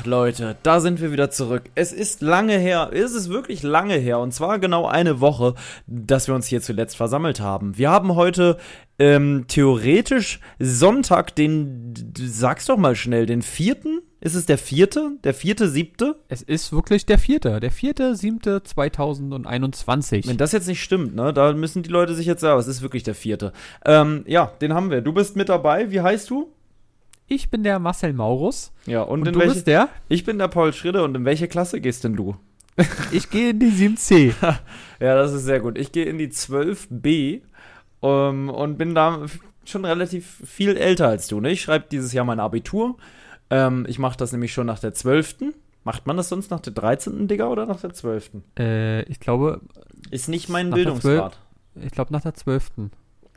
Ach, Leute, da sind wir wieder zurück. Es ist lange her, es ist wirklich lange her, und zwar genau eine Woche, dass wir uns hier zuletzt versammelt haben. Wir haben heute ähm, theoretisch Sonntag, den, sag's doch mal schnell, den vierten? Ist es der vierte? Der vierte, siebte? Es ist wirklich der vierte. Der vierte, siebte 2021. Wenn das jetzt nicht stimmt, ne, da müssen die Leute sich jetzt sagen, es ist wirklich der vierte. Ähm, ja, den haben wir. Du bist mit dabei. Wie heißt du? Ich bin der Marcel Maurus. Ja, und, Und in du welche, bist der? Ich bin der Paul Schritte und in welche Klasse gehst denn du? Ich gehe in die 7C. Ja, das ist sehr gut. Ich gehe in die 12b ähm, und bin da schon relativ viel älter als du. Ne? Ich schreibe dieses Jahr mein Abitur. Ähm, ich mache das nämlich schon nach der 12. Macht man das sonst nach der 13. Digga oder nach der 12.? äh, ich glaube, Ist nicht mein Bildungsgrad. ich glaube nach der 12.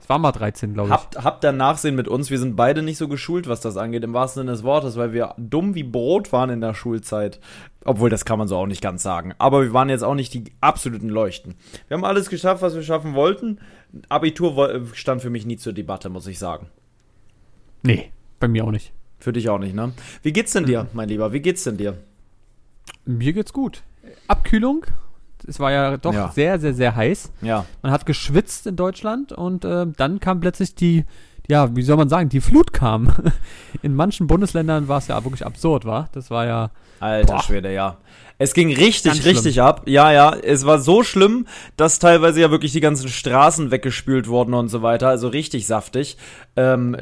Es war mal 13, glaube ich. Habt, habt da Nachsehen mit uns. Wir sind beide nicht so geschult, was das angeht, im wahrsten Sinne des Wortes, weil wir dumm wie Brot waren in der Schulzeit. Obwohl, das kann man so auch nicht ganz sagen. Aber wir waren jetzt auch nicht die absoluten Leuchten. Wir haben alles geschafft, was wir schaffen wollten. Abitur wo- stand für mich nie zur Debatte, muss ich sagen. Nee, bei mir auch nicht. Für dich auch nicht, ne? Wie geht's denn dir, mein Lieber? Wie geht's denn dir? Mir geht's gut. Abkühlung. Es war ja doch Ja. sehr, sehr, sehr heiß. Ja. Man hat geschwitzt in Deutschland und äh, dann kam plötzlich die, ja, wie soll man sagen, die Flut kam. In manchen Bundesländern war es ja wirklich absurd, war. Das war ja, Alter Boah. Schwede, ja. Es ging richtig, richtig ab. Ja, ja. Es war so schlimm, dass teilweise ja wirklich die ganzen Straßen weggespült wurden und so weiter. Also richtig saftig. Ähm,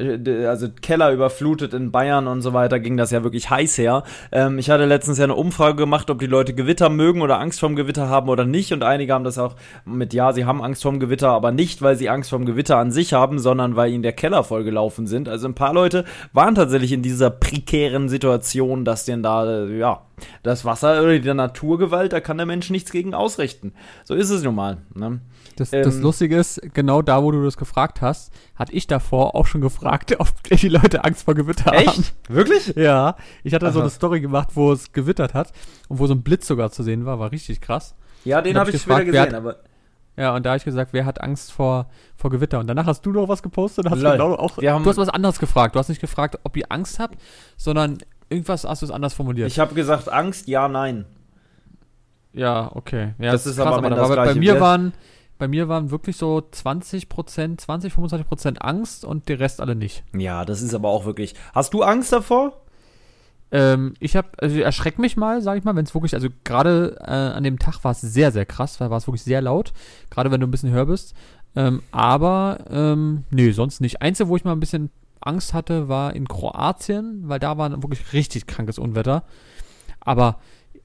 also Keller überflutet in Bayern und so weiter ging das ja wirklich heiß her. Ähm, ich hatte letztens ja eine Umfrage gemacht, ob die Leute Gewitter mögen oder Angst vorm Gewitter haben oder nicht. Und einige haben das auch mit Ja, sie haben Angst vorm Gewitter, aber nicht, weil sie Angst vorm Gewitter an sich haben, sondern weil ihnen der Keller vollgelaufen sind. Also ein paar Leute waren tatsächlich in dieser prekären Situation, dass denen da, äh, ja, das Wasser oder die Naturgewalt, da kann der Mensch nichts gegen ausrichten. So ist es nun mal. Ne? Das, Ähm. das Lustige ist, genau da, wo du das gefragt hast, hatte ich davor auch schon gefragt, ob die Leute Angst vor Gewitter haben. Wirklich? Ja, ich hatte so Aha. eine Story gemacht, wo es gewittert hat und wo so ein Blitz sogar zu sehen war, war richtig krass. Ja, den hab habe ich ich später gefragt, wer gesehen, aber Ja, und da habe ich gesagt, wer hat Angst vor, vor Gewitter? Und danach hast du noch was gepostet und hast Lol. genau auch. Du hast was anderes gefragt. Du hast nicht gefragt, ob ihr Angst habt, sondern irgendwas hast du es anders formuliert. ich habe gesagt, Angst, ja, nein. ja, okay. Ja, Das ist aber am Ende da war- das bei mir Wer- waren bei mir waren wirklich so 20 Prozent, 20, 25 Prozent Angst und der Rest alle nicht. Ja, das ist aber auch wirklich. Hast du Angst davor? Ähm, ich habe, also erschreck mich mal, sage ich mal, wenn es wirklich, also gerade äh, an dem Tag war es sehr, sehr krass, weil war es wirklich sehr laut, gerade wenn du ein bisschen höher bist. Ähm, aber, ähm, nee, sonst nicht. Einzige, wo ich mal ein bisschen Angst hatte, war in Kroatien, weil da war ein wirklich richtig krankes Unwetter. Aber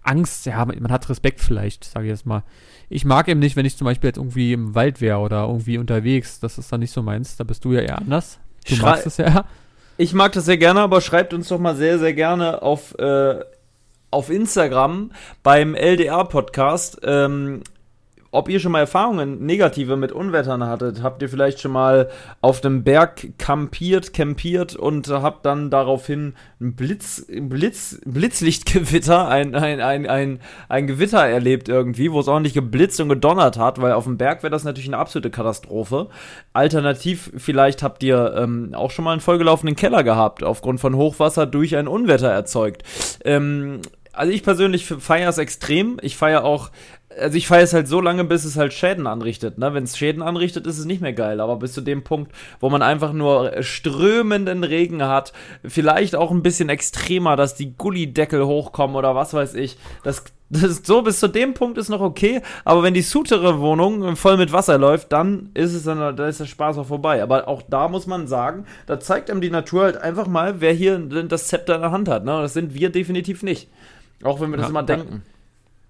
Angst, ja, man hat Respekt vielleicht, sage ich jetzt mal. Ich mag eben nicht, wenn ich zum Beispiel jetzt irgendwie im Wald wäre oder irgendwie unterwegs. Das ist dann nicht so meins. Da bist du ja eher anders. Du Schrei- magst es ja. Ich mag das sehr gerne, aber schreibt uns doch mal sehr, sehr gerne auf, äh, auf Instagram beim LDR-Podcast, ähm, ob ihr schon mal Erfahrungen negative mit Unwettern hattet. Habt ihr vielleicht schon mal auf dem Berg kampiert, campiert und habt dann daraufhin ein Blitz, Blitz, Blitzlichtgewitter, ein, ein, ein, ein, ein Gewitter erlebt irgendwie, wo es ordentlich geblitzt und gedonnert hat, weil auf dem Berg wäre das natürlich eine absolute Katastrophe. Alternativ, vielleicht habt ihr ähm, auch schon mal einen vollgelaufenen Keller gehabt, aufgrund von Hochwasser durch ein Unwetter erzeugt. Ähm, also ich persönlich feiere es extrem. Ich feiere auch, also ich feiere es halt so lange, bis es halt Schäden anrichtet. Ne? Wenn es Schäden anrichtet, ist es nicht mehr geil. Aber bis zu dem Punkt, wo man einfach nur strömenden Regen hat, vielleicht auch ein bisschen extremer, dass die Gullideckel hochkommen oder was weiß ich. Das, das ist so bis zu dem Punkt ist noch okay. Aber wenn die Sutere-Wohnung voll mit Wasser läuft, dann ist es dann, da ist der Spaß auch vorbei. Aber auch da muss man sagen, da zeigt einem die Natur halt einfach mal, wer hier das Zepter in der Hand hat. Ne? Das sind wir definitiv nicht. Auch wenn wir das Ja, immer denken.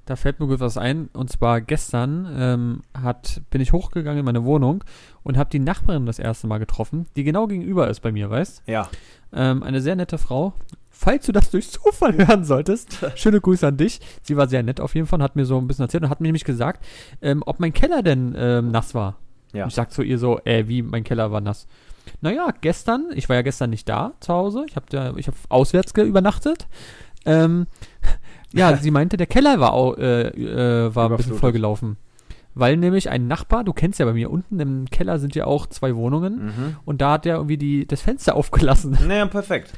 Da fällt mir gut was ein. Und zwar gestern ähm, hat, bin ich hochgegangen in meine Wohnung und habe die Nachbarin das erste Mal getroffen, die genau gegenüber ist bei mir, weißt Ja. ähm, Eine sehr nette Frau. Falls du das durch Zufall hören solltest, schöne Grüße an dich. Sie war sehr nett auf jeden Fall und hat mir so ein bisschen erzählt und hat mir nämlich gesagt, ähm, ob mein Keller denn ähm, nass war. Ja. Und ich sag zu ihr so, äh, wie, mein Keller war nass. Naja, gestern, ich war ja gestern nicht da zu Hause, ich habe ich hab auswärts übernachtet. Ähm, ja, sie meinte, der Keller war, äh, äh, war ein bisschen vollgelaufen. Weil nämlich ein Nachbar, du kennst ja bei mir, unten im Keller sind ja auch zwei Wohnungen Mhm. und da hat der irgendwie die, das Fenster aufgelassen. Naja, perfekt.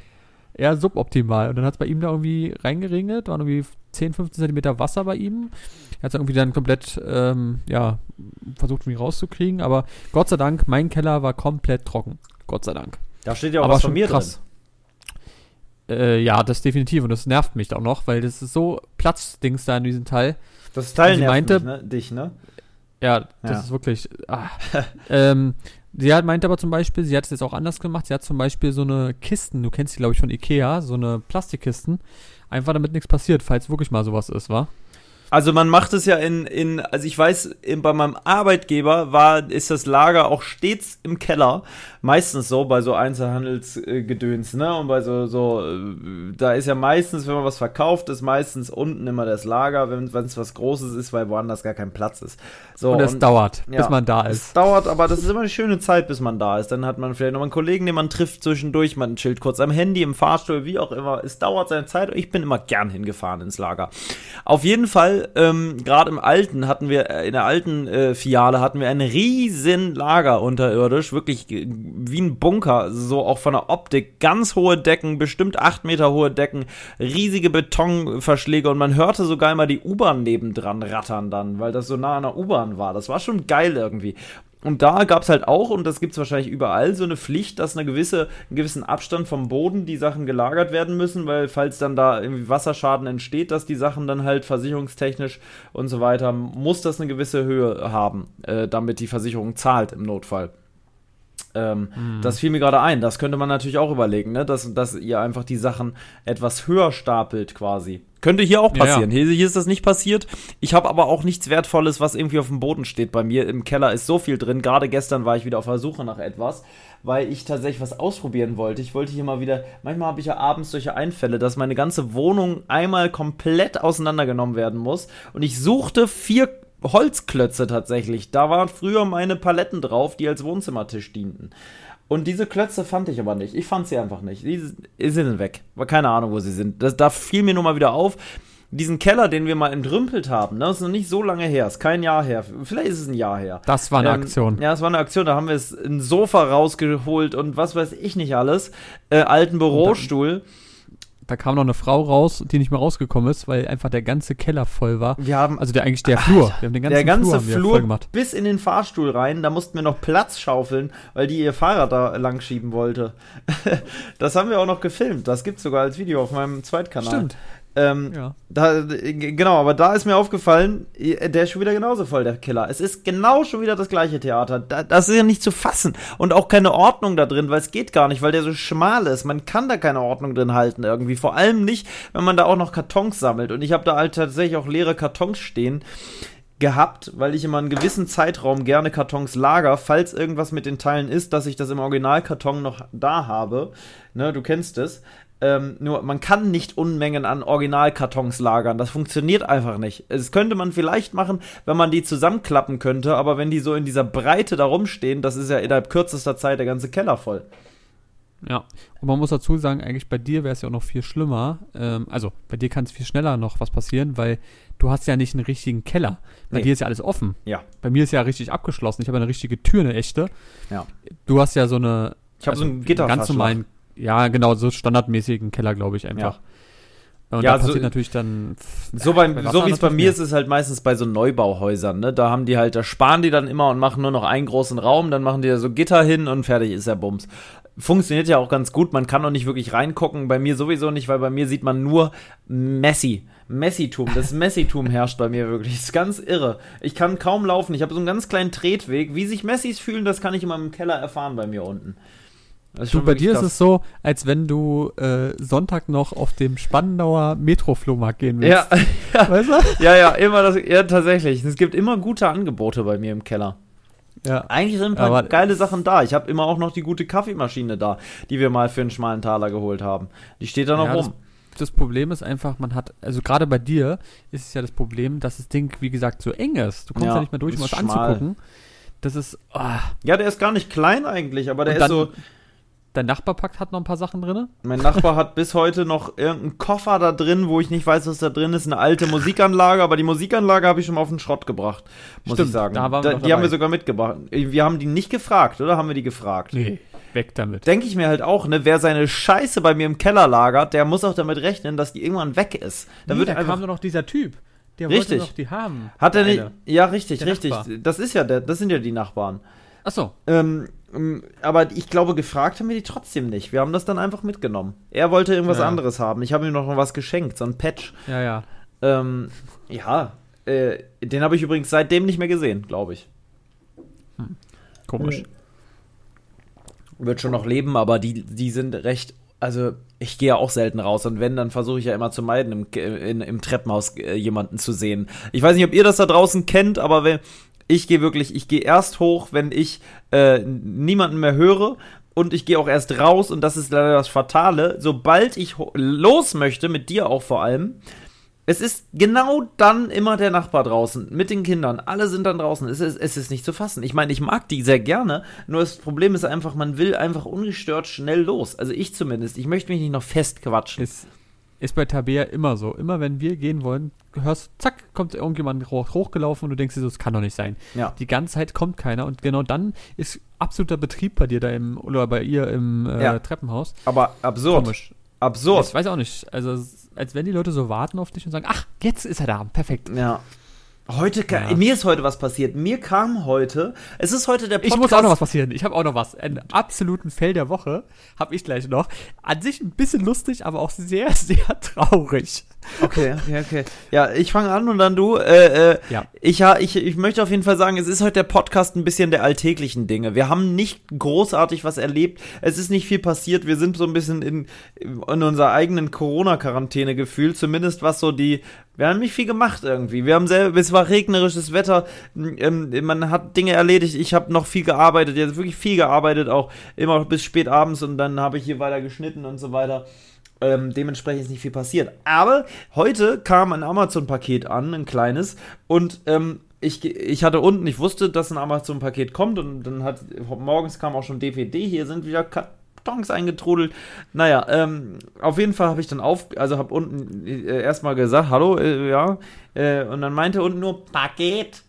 Eher suboptimal. Und dann hat es bei ihm da irgendwie reingeregnet, waren irgendwie 10, 15 Zentimeter Wasser bei ihm. Er hat es irgendwie dann komplett, ähm, ja, versucht irgendwie rauszukriegen, aber Gott sei Dank, mein Keller war komplett trocken. Gott sei Dank. Da steht ja auch aber was von mir drin. Äh, ja, das definitiv und das nervt mich auch noch, weil das ist so Platzdings da in diesem Teil. Das Teil Sie nervt meinte- mich, ne? dich, ne? Ja, das Ja. ist wirklich. Ah. ähm, sie hat meint aber zum Beispiel, sie hat es jetzt auch anders gemacht. Sie hat zum Beispiel so eine Kisten, du kennst die, glaube ich, von Ikea, so eine Plastikkisten. Einfach damit nichts passiert, falls wirklich mal sowas ist, wa? Also man macht es ja in, in also ich weiß, in, bei meinem Arbeitgeber war, ist das Lager auch stets im Keller. Meistens so bei so Einzelhandelsgedöns, ne? Und bei so, so, äh, da ist ja meistens, wenn man was verkauft, ist meistens unten immer das Lager, wenn es was Großes ist, weil woanders gar kein Platz ist. So, und es dauert, bis ja, man da Es ist. dauert, aber das ist immer eine schöne Zeit, bis man da ist. Dann hat man vielleicht noch einen Kollegen, den man trifft zwischendurch, man chillt kurz am Handy, im Fahrstuhl, wie auch immer. Es dauert seine Zeit und ich bin immer gern hingefahren ins Lager. Auf jeden Fall, ähm, gerade im alten hatten wir, äh, in der alten äh, Filiale hatten wir ein riesen Lager unterirdisch, wirklich wie ein Bunker, so auch von der Optik, ganz hohe Decken, bestimmt acht Meter hohe Decken, riesige Betonverschläge und man hörte sogar immer die U-Bahn nebendran rattern dann, weil das so nah an der U-Bahn war. Das war schon geil irgendwie. Und da gab es halt auch, und das gibt es wahrscheinlich überall, so eine Pflicht, dass eine gewisse, einen gewissen Abstand vom Boden die Sachen gelagert werden müssen, weil falls dann da irgendwie Wasserschaden entsteht, dass die Sachen dann halt versicherungstechnisch und so weiter, muss das eine gewisse Höhe haben, äh, damit die Versicherung zahlt im Notfall. Ähm, Das fiel mir gerade ein. Das könnte man natürlich auch überlegen, ne? dass, dass ihr einfach die Sachen etwas höher stapelt quasi. Könnte hier auch Ja, passieren. ja. Hier, hier ist das nicht passiert. Ich habe aber auch nichts Wertvolles, was irgendwie auf dem Boden steht bei mir. Im Keller ist so viel drin. Gerade gestern war ich wieder auf der Suche nach etwas, weil ich tatsächlich was ausprobieren wollte. Ich wollte hier mal wieder, manchmal habe ich ja abends solche Einfälle, dass meine ganze Wohnung einmal komplett auseinandergenommen werden muss. Und ich suchte vier Holzklötze tatsächlich. Da waren früher meine Paletten drauf, die als Wohnzimmertisch dienten. Und diese Klötze fand ich aber nicht. Ich fand sie einfach nicht. Die sind weg. War keine Ahnung, wo sie sind. Das, da fiel mir nur mal wieder auf. Diesen Keller, den wir mal entrümpelt haben, ne, das ist noch nicht so lange her, ist kein Jahr her. Vielleicht ist es ein Jahr her. Das war eine Ähm, Aktion. Ja, es war eine Aktion, da haben wir es ein Sofa rausgeholt und was weiß ich nicht alles. Äh, alten Bürostuhl. Da kam noch eine Frau raus, die nicht mehr rausgekommen ist, weil einfach der ganze Keller voll war. Wir haben Also der eigentlich der Flur. Wir haben den ganzen der ganze Flur, Flur, voll gemacht. bis in den Fahrstuhl rein. Da mussten wir noch Platz schaufeln, weil die ihr Fahrrad da lang schieben wollte. das haben wir auch noch gefilmt. Das gibt's sogar als Video auf meinem Zweitkanal. Stimmt. Ähm, Ja. da, genau, aber da ist mir aufgefallen, der ist schon wieder genauso voll, der Killer. Es ist genau schon wieder das gleiche Theater. Da, das ist ja nicht zu fassen. Und auch keine Ordnung da drin, weil es geht gar nicht, weil der so schmal ist. Man kann da keine Ordnung drin halten irgendwie. Vor allem nicht, wenn man da auch noch Kartons sammelt. Und ich habe da halt tatsächlich auch leere Kartons stehen gehabt, weil ich immer einen gewissen Zeitraum gerne Kartons lager, falls irgendwas mit den Teilen ist, dass ich das im Originalkarton noch da habe. Ne, du kennst es. Ähm, nur man kann nicht Unmengen an Originalkartons lagern. Das funktioniert einfach nicht. Es könnte man vielleicht machen, wenn man die zusammenklappen könnte, aber wenn die so in dieser Breite da rumstehen, das ist ja innerhalb kürzester Zeit der ganze Keller voll. Ja, und man muss dazu sagen, eigentlich bei dir wäre es ja auch noch viel schlimmer. Ähm, also bei dir kann es viel schneller noch was passieren, weil du hast ja nicht einen richtigen Keller. Bei Nee. dir ist ja alles offen. Ja. Bei mir ist ja richtig abgeschlossen. Ich habe eine richtige Tür, eine echte. Ja. Du hast ja so eine. Ich habe so einen einen Gitterverschlag. ganz normalen, ja genau, so standardmäßigen Keller, glaube ich einfach. Und Ja, da so- passiert natürlich dann. So, bei, bei so wie es bei mir mehr. ist, ist es halt meistens bei so Neubauhäusern, ne? Da haben die halt, da sparen die dann immer und machen nur noch einen großen Raum, dann machen die da so Gitter hin und fertig ist der Bums. Funktioniert ja auch ganz gut, man kann auch nicht wirklich reingucken, bei mir sowieso nicht, weil bei mir sieht man nur Messi. Messitum, das Messitum herrscht bei mir wirklich. Das ist ganz irre. Ich kann kaum laufen, ich habe so einen ganz kleinen Tretweg. Wie sich Messis fühlen, das kann ich immer im Keller erfahren bei mir unten. Du, bei dir krass. ist es so, als wenn du äh, Sonntag noch auf dem Spandauer Metro-Flohmarkt gehen willst. Ja, ja. Weißt du? ja, ja, immer das, ja, tatsächlich. Es gibt immer gute Angebote bei mir im Keller. Ja. Eigentlich sind ein paar Aber, geile Sachen da. Ich habe immer auch noch die gute Kaffeemaschine da, die wir mal für einen schmalen Taler geholt haben. Die steht da noch ja, rum. Das, das, Problem ist einfach, man hat, also gerade bei dir ist es ja das Problem, dass das Ding, wie gesagt, so eng ist. Du kommst ja, ja nicht mehr durch, um was anzugucken. Das ist. Oh. Ja, der ist gar nicht klein eigentlich, aber der ist so Dein Nachbarpakt hat noch ein paar Sachen drin? Mein Nachbar hat bis heute noch irgendeinen Koffer da drin, wo ich nicht weiß, was da drin ist. Eine alte Musikanlage, aber die Musikanlage habe ich schon mal auf den Schrott gebracht, muss Stimmt, ich sagen. Da da, die haben wir sogar mitgebracht. Wir haben die nicht gefragt, oder? Haben wir die gefragt? Nee, weg damit. Denke ich mir halt auch, ne? Wer seine Scheiße bei mir im Keller lagert, der muss auch damit rechnen, dass die irgendwann weg ist. Da nee, wird da kam nur noch dieser Typ. Der richtig. wollte noch die haben. Hat er nicht? Ja, richtig, richtig. Nachbar. Das ist ja der, das sind ja die Nachbarn. Ach so. Ähm, ähm, aber ich glaube, gefragt haben wir die trotzdem nicht. Wir haben das dann einfach mitgenommen. Er wollte irgendwas ja. anderes haben. Ich habe ihm noch was geschenkt, so ein Patch. Ja, ja. Ähm, ja, äh, den habe ich übrigens seitdem nicht mehr gesehen, glaube ich. Hm. Komisch. Wird schon noch leben, aber die, die sind recht. Also, ich gehe ja auch selten raus und wenn, dann versuche ich ja immer zu meiden, im, in, im Treppenhaus äh, jemanden zu sehen. Ich weiß nicht, ob ihr das da draußen kennt, aber wenn, ich gehe wirklich, ich gehe erst hoch, wenn ich äh, niemanden mehr höre und ich gehe auch erst raus und das ist leider das Fatale. Sobald ich los möchte, mit dir auch vor allem, es ist genau dann immer der Nachbar draußen mit den Kindern. Alle sind dann draußen. Es ist, es ist nicht zu fassen. Ich meine, ich mag die sehr gerne. Nur das Problem ist einfach, man will einfach ungestört schnell los. Also ich zumindest. Ich möchte mich nicht noch festquatschen. Ist, ist bei Tabea immer so. Immer wenn wir gehen wollen, hörst, zack, kommt irgendjemand hoch, hochgelaufen und du denkst dir so, das kann doch nicht sein. Ja. Die ganze Zeit kommt keiner und genau dann ist absoluter Betrieb bei dir da im, oder bei ihr im äh, ja. Treppenhaus. Aber absurd. Komisch. Absurd. Ich weiß auch nicht. Also, als wenn die Leute so warten auf dich und sagen, ach, jetzt ist er da. Perfekt. Ja. Heute, ja. mir ist heute was passiert. Mir kam heute, es ist heute der Podcast. Ich muss auch noch was passieren. Ich habe auch noch was. Einen absoluten Fell der Woche habe ich gleich noch. An sich ein bisschen lustig, aber auch sehr, sehr traurig. Okay, okay, okay. Ja, ich fange an und dann du. Äh, äh, ja. Ich, ich, ich möchte auf jeden Fall sagen, es ist heute der Podcast ein bisschen der alltäglichen Dinge. Wir haben nicht großartig was erlebt. Es ist nicht viel passiert. Wir sind so ein bisschen in, in unserer eigenen Corona-Quarantäne gefühlt. Zumindest was so die wir haben nicht viel gemacht irgendwie. Wir haben selber, es war regnerisches Wetter, ähm, man hat Dinge erledigt. Ich habe noch viel gearbeitet, jetzt wirklich viel gearbeitet, auch immer bis spät abends und dann habe ich hier weiter geschnitten und so weiter. Ähm, dementsprechend ist nicht viel passiert. Aber heute kam ein Amazon-Paket an, ein kleines, und ähm, ich, ich hatte unten, ich wusste, dass ein Amazon-Paket kommt und dann hat morgens kam auch schon DVD. Hier sind wieder Kartons eingetrudelt. Naja, ähm, auf jeden Fall habe ich dann auf, also habe unten äh, erstmal gesagt, hallo, äh, ja, äh, und dann meinte unten nur Paket.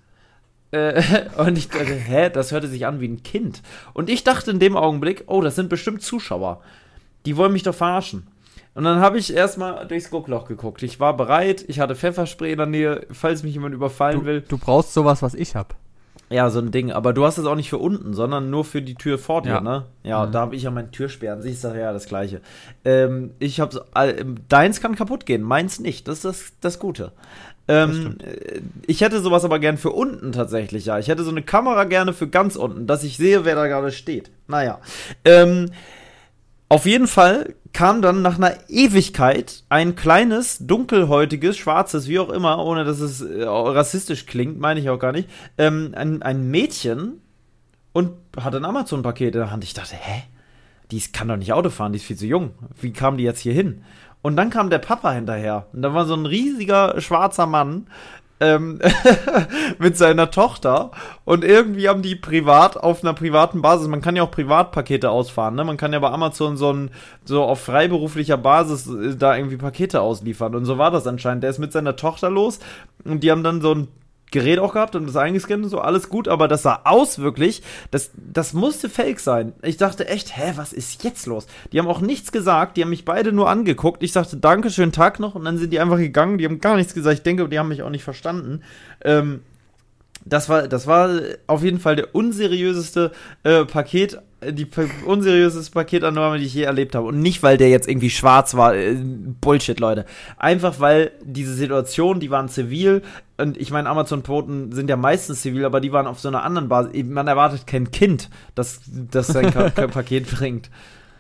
Äh, und ich dachte, hä, das hörte sich an wie ein Kind. Und ich dachte in dem Augenblick, oh, das sind bestimmt Zuschauer. Die wollen mich doch verarschen. Und dann habe ich erstmal durchs Guckloch geguckt. Ich war bereit, ich hatte Pfefferspray in der Nähe, falls mich jemand überfallen du, will. Du brauchst sowas, was ich habe. Ja, so ein Ding. Aber du hast es auch nicht für unten, sondern nur für die Tür vor dir, ja. ne? Ja, mhm. da habe ich ja meine Türsperren. Siehst du, ja, das Gleiche. Ähm, ich habe äh, deins kann kaputt gehen, meins nicht. Das ist das, das Gute. Ähm, das äh, ich hätte sowas aber gern für unten tatsächlich, ja. Ich hätte so eine Kamera gerne für ganz unten, dass ich sehe, wer da gerade steht. Naja. Ähm, auf jeden Fall kam dann nach einer Ewigkeit ein kleines, dunkelhäutiges, schwarzes, wie auch immer, ohne dass es äh, rassistisch klingt, meine ich auch gar nicht, ähm, ein, ein Mädchen und hatte ein Amazon-Paket in der Hand. Ich dachte, hä? Die kann doch nicht Auto fahren, die ist viel zu jung. Wie kam die jetzt hier hin? Und dann kam der Papa hinterher. Und da war so ein riesiger schwarzer Mann ähm, mit seiner Tochter und irgendwie haben die privat auf einer privaten Basis, man kann ja auch Privatpakete ausfahren, ne? Man kann ja bei Amazon so ein, so auf freiberuflicher Basis äh, da irgendwie Pakete ausliefern und so war das anscheinend. Der ist mit seiner Tochter los und die haben dann so ein Gerät auch gehabt und das eingescannt und so, alles gut, aber das sah aus wirklich, das, das musste fake sein. Ich dachte echt, hä, was ist jetzt los? Die haben auch nichts gesagt, die haben mich beide nur angeguckt. Ich sagte, danke, schönen Tag noch und dann sind die einfach gegangen, die haben gar nichts gesagt. Ich denke, die haben mich auch nicht verstanden. Ähm, das war, das war auf jeden Fall der unseriöseste äh, Paket, die unseriöseste Paketannahme, die ich je erlebt habe. Und nicht, weil der jetzt irgendwie schwarz war. Äh, Bullshit, Leute. Einfach, weil diese Situation, die waren zivil und ich meine, Amazon-Boten sind ja meistens zivil, aber die waren auf so einer anderen Basis. Man erwartet kein Kind, das, das sein Paket bringt.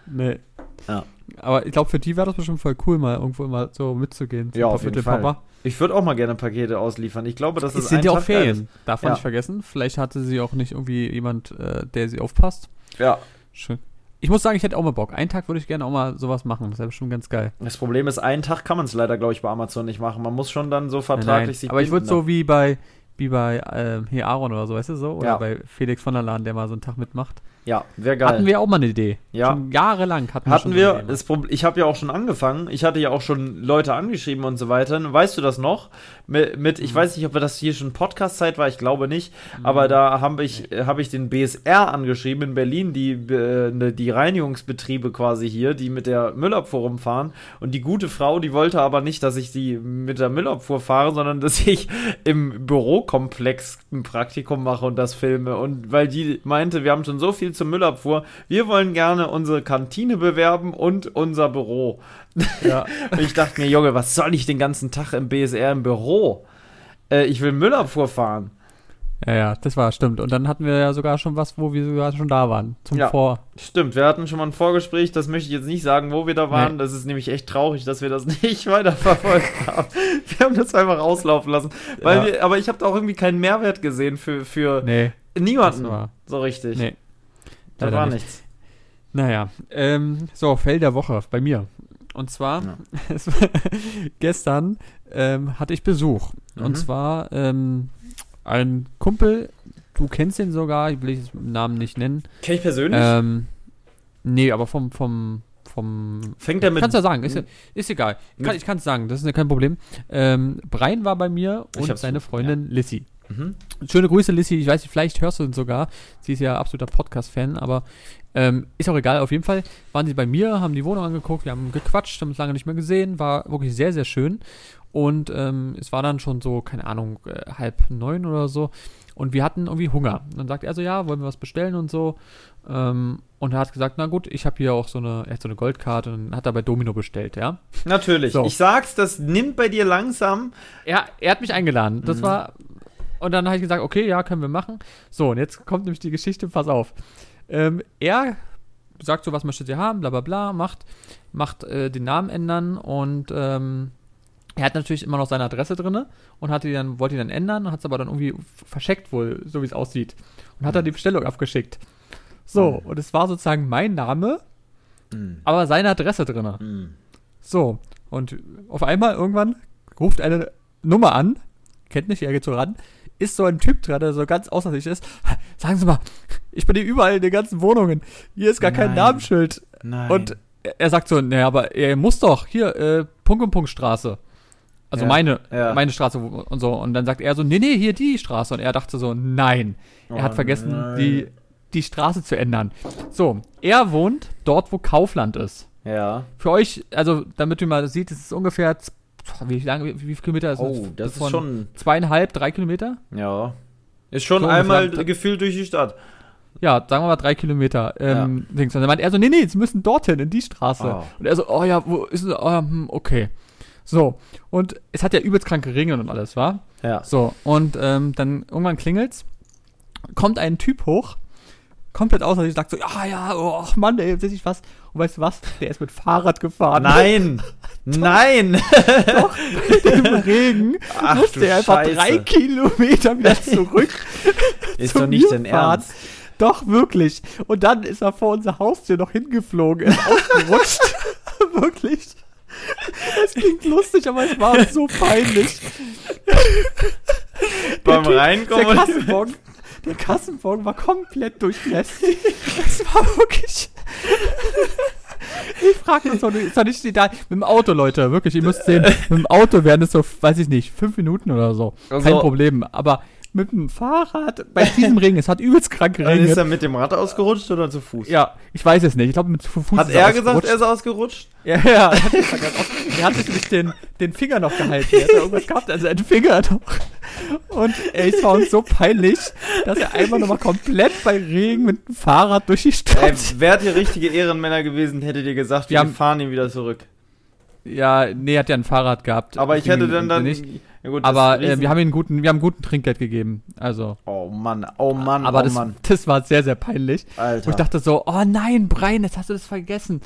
Nee. Ja. Aber ich glaube, für die wäre das bestimmt voll cool, mal irgendwo mal so mitzugehen. Ja, auf jeden Fall. Papa. Ich würde auch mal gerne Pakete ausliefern. Ich glaube, das ist Es sind ja auch Ferien. Darf man Ja. nicht vergessen. Vielleicht hatte sie auch nicht irgendwie jemand, äh, der sie aufpasst. Ja. Schön. Ich muss sagen, ich hätte auch mal Bock. Einen Tag würde ich gerne auch mal sowas machen. Das wäre bestimmt ganz geil. Das Problem ist, einen Tag kann man es leider, glaube ich, bei Amazon nicht machen. Man muss schon dann so Nein, vertraglich nein. sich Aber ich würde binden so wie bei, wie bei ähm, hier Aaron oder so, weißt du so? Oder Ja. bei Felix von der Lahn, der mal so einen Tag mitmacht. Ja, wäre geil. Hatten wir auch mal eine Idee. Ja. Schon jahrelang hatten, Hatten wir wir, so eine Idee. das Problem, ich habe ja auch schon angefangen. Ich hatte ja auch schon Leute angeschrieben und so weiter. Weißt du das noch? Mit, mit Mhm. ich weiß nicht, ob das hier schon Podcast-Zeit war, ich glaube nicht. Aber da habe ich, hab ich den BSR angeschrieben in Berlin, die, ne, die Reinigungsbetriebe quasi hier, die mit der Müllabfuhr rumfahren. Und die gute Frau, die wollte aber nicht, dass ich die mit der Müllabfuhr fahre, sondern dass ich im Bürokomplex ein Praktikum mache und das filme. Und weil die meinte, wir haben schon so viel zur Müllabfuhr, wir wollen gerne unsere Kantine bewerben und unser Büro. Ja. Und ich dachte mir, Junge, was soll ich den ganzen Tag im BSR im Büro? Äh, ich will Müllabfuhr fahren. ja, ja, das war stimmt. Und dann hatten wir ja sogar schon was, wo wir sogar schon da waren. Zum Ja. Vor. Stimmt, wir hatten schon mal ein Vorgespräch, das möchte ich jetzt nicht sagen, wo wir da waren. Das ist nämlich echt traurig, dass wir das nicht weiterverfolgt haben. Wir haben das einfach auslaufen lassen. Weil Ja. wir, aber ich habe da auch irgendwie keinen Mehrwert gesehen für, für Nee, niemanden. so richtig. Nee. Da war nicht. nichts. Naja, ähm, so, Fell der Woche bei mir. Und zwar, Ja. gestern ähm, hatte ich Besuch. Mhm. Und zwar ähm, ein Kumpel, du kennst ihn sogar, ich will den Namen nicht nennen. Kenn ich persönlich? Ähm, nee, aber vom, vom, vom Fängt er mit. Kannst du ja sagen, ist, ist egal. Kann, ich kann es sagen, das ist ja kein Problem. Ähm, Brian war bei mir und seine Freundin Lissy. Mhm. Schöne Grüße, Lissy. Ich weiß nicht, vielleicht hörst du ihn sogar. Sie ist ja absoluter Podcast-Fan, aber ähm, ist auch egal. Auf jeden Fall waren sie bei mir, haben die Wohnung angeguckt, wir haben gequatscht, haben uns lange nicht mehr gesehen. War wirklich sehr, sehr schön. Und ähm, es war dann schon so, keine Ahnung, äh, halb neun oder so. Und wir hatten irgendwie Hunger. Und dann sagt er so, ja, wollen wir was bestellen und so. Ähm, und er hat gesagt, na gut, ich habe hier auch so eine, er hat so eine Goldkarte und hat er bei Domino bestellt, ja. Natürlich. So. Ich sag's, das nimmt bei dir langsam. Er, er hat mich eingeladen. Das Mhm. war. Und dann habe ich gesagt, okay, ja, können wir machen. So, und jetzt kommt nämlich die Geschichte, pass auf. Ähm, er sagt so, was möchtet ihr haben, bla bla bla, macht, macht äh, den Namen ändern und ähm, er hat natürlich immer noch seine Adresse drin und hat die dann, wollte die dann ändern hat es aber dann irgendwie verscheckt wohl, so wie es aussieht. Und hat dann die Bestellung abgeschickt. So, Mhm. und es war sozusagen mein Name, Mhm. aber seine Adresse drin. Mhm. So, und auf einmal irgendwann ruft eine Nummer an, kennt nicht, er geht so ran, ist so ein Typ dran, der so ganz außer sich ist. Sagen Sie mal, ich bin hier überall in den ganzen Wohnungen. Hier ist gar kein Nein. Namenschild. Nein. Und er sagt so, naja, aber er muss doch, hier, äh, Punkt und Punkt Straße. Also Ja, meine, ja. meine Straße und so. Und dann sagt er so, nee, nee, hier die Straße. Und er dachte so, nein. Er hat Oh vergessen, nein. die, die Straße zu ändern. So, er wohnt dort, wo Kaufland ist Ja. für euch, also damit du mal sieht, es ist ungefähr, wie lange, wie, wie viele Kilometer ist Oh, das ist schon. Zweieinhalb, drei Kilometer? Ja. Ist schon So einmal gefühlt durch die Stadt. Ja, sagen wir mal drei Kilometer. Ähm, Dings. Und dann meint er so, nee, nee, sie müssen dorthin, in die Straße. Ah. Und er so, oh ja, wo ist es? Oh, hm, okay. So, und es hat ja übelst krank geregnet und alles, war? Ja. So, und ähm, dann irgendwann klingelt's, kommt ein Typ hoch, komplett außer sich, sagt so, ja, ja, oh Mann, ey, sehe ich was. Und weißt du was? Der ist mit Fahrrad gefahren. Nein! Nein! Im Regen Ach, musste er einfach Scheiße. drei Kilometer wieder zurück. Ist doch nicht dein. Ernst. Doch, wirklich. Und dann ist er vor unser Haustür noch hingeflogen, ist ausgerutscht. wirklich. Es klingt lustig, aber es war so peinlich. Beim Reinkommen. Der Kassenbon, der Kassenbon war komplett durchnässt. Es war wirklich. Ich frage doch nicht, ist doch nicht da. Mit dem Auto, Leute, wirklich, ihr müsst sehen, mit dem Auto wären es so, weiß ich nicht, fünf Minuten oder so. Kein Also- Problem. Aber mit dem Fahrrad, bei diesem Regen, es hat übelst krank Dann geregnet. ist er mit dem Rad ausgerutscht oder zu Fuß? Ja, ich weiß es nicht. Ich glaube, mit Fu- Fuß Hat ist er gesagt, er ist ausgerutscht? Ja, ja. Er hat, er er sich nicht den, den Finger noch gehalten. Er hat irgendwas gehabt, also einen Finger noch. Und ey, es war uns so peinlich, dass er einfach nochmal komplett bei Regen mit dem Fahrrad durch die Stadt. Ey, wärt ihr richtige Ehrenmänner gewesen, hättet ihr gesagt, wir, Wir haben- fahren ihn wieder zurück. Ja, nee, hat ja ein Fahrrad gehabt. Aber ich hätte dann, dann nicht. Ja gut, Aber äh, wir haben ihm guten, wir haben guten Trinkgeld gegeben. Also. Oh Mann, oh Mann, aber oh das, Mann. das war sehr, sehr peinlich. Alter. Wo ich dachte so, oh nein, Brian, jetzt hast du das vergessen.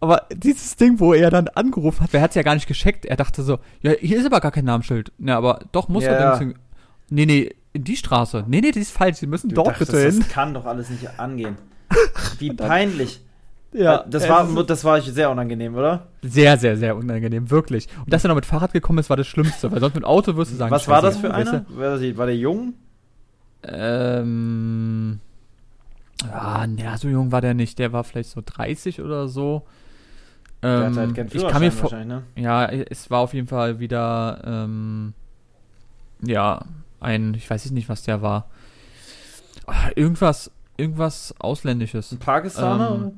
Aber dieses Ding, wo er dann angerufen hat, wer hat es ja gar nicht gescheckt. Er dachte so, ja, hier ist aber gar kein Namensschild. Ja, aber doch, muss Ja, er denn. Nee, nee, in die Straße. Nee, nee, die ist falsch. Sie müssen Du dort dachtest, bitte hin. Das kann doch alles nicht angehen. Wie peinlich. Ja, das es war, das war sehr unangenehm, oder? sehr, sehr, sehr unangenehm, wirklich. Und dass er noch mit Fahrrad gekommen ist, war das Schlimmste, weil sonst mit Auto wirst du sagen, Was war das für einer? War, das, war der jung? Ähm. Ja, ja, so jung war der nicht. Der war vielleicht so 30 oder so. Der Ähm, hatte halt ich kann mir vor, ne? Ja, es war auf jeden Fall wieder, ähm, ja, ein, ich weiß nicht, was der war. Ah, Irgendwas, irgendwas Ausländisches. Ein Pakistaner?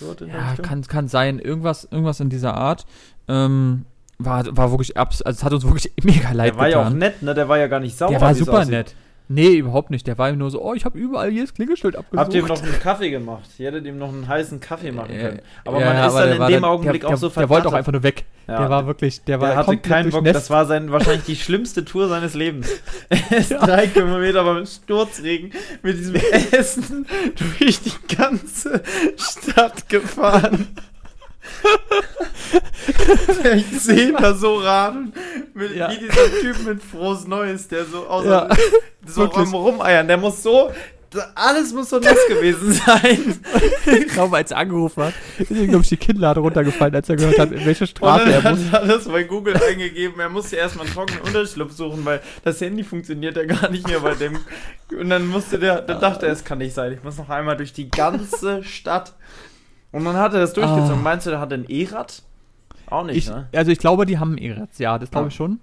Ähm, der Ja, kann, kann sein, irgendwas, irgendwas in dieser Art. Ähm, war, war wirklich abs, also es hat uns wirklich mega leid Der war ja auch getan. nett, ne? Der war ja gar nicht sauer. der war super aussieht. nett. Nee, überhaupt nicht. Der war nur so, oh, ich habe überall jedes Klingelschild abgesucht. Habt ihr ihm noch einen Kaffee gemacht? Ihr hättet ihm noch einen heißen Kaffee machen Äh, können. Aber ja, man ist aber dann der in dem Augenblick der, auch so der, der wollte auch einfach nur weg. Ja, der war wirklich, der war Der hatte keinen Bock, das war sein, wahrscheinlich die schlimmste Tour seines Lebens. Er ist drei Kilometer beim Sturzregen mit diesem Essen durch die ganze Stadt gefahren. ich sehe da so radeln, mit, Ja. wie dieser Typ mit frohes Neues, der so außer, Ja, so am Rumeiern, der muss so, alles muss so nass gewesen sein. kaum als er angerufen hat, ist ihm, glaube ich, die Kinnlade runtergefallen, als er gehört hat, in welche Straße er muss. hat er das bei Google eingegeben. Er musste erstmal einen trockenen Unterschlupf suchen, weil das Handy funktioniert ja gar nicht mehr bei dem. Und dann musste der, dann dachte er, es kann nicht sein. Ich muss noch einmal durch die ganze Stadt. Und dann hat er das durchgezogen. Ah. Meinst du, der hat ein E-Rad? Auch nicht, Ich, ne? also ich glaube, die haben E-Rats, ja, das glaube ich schon.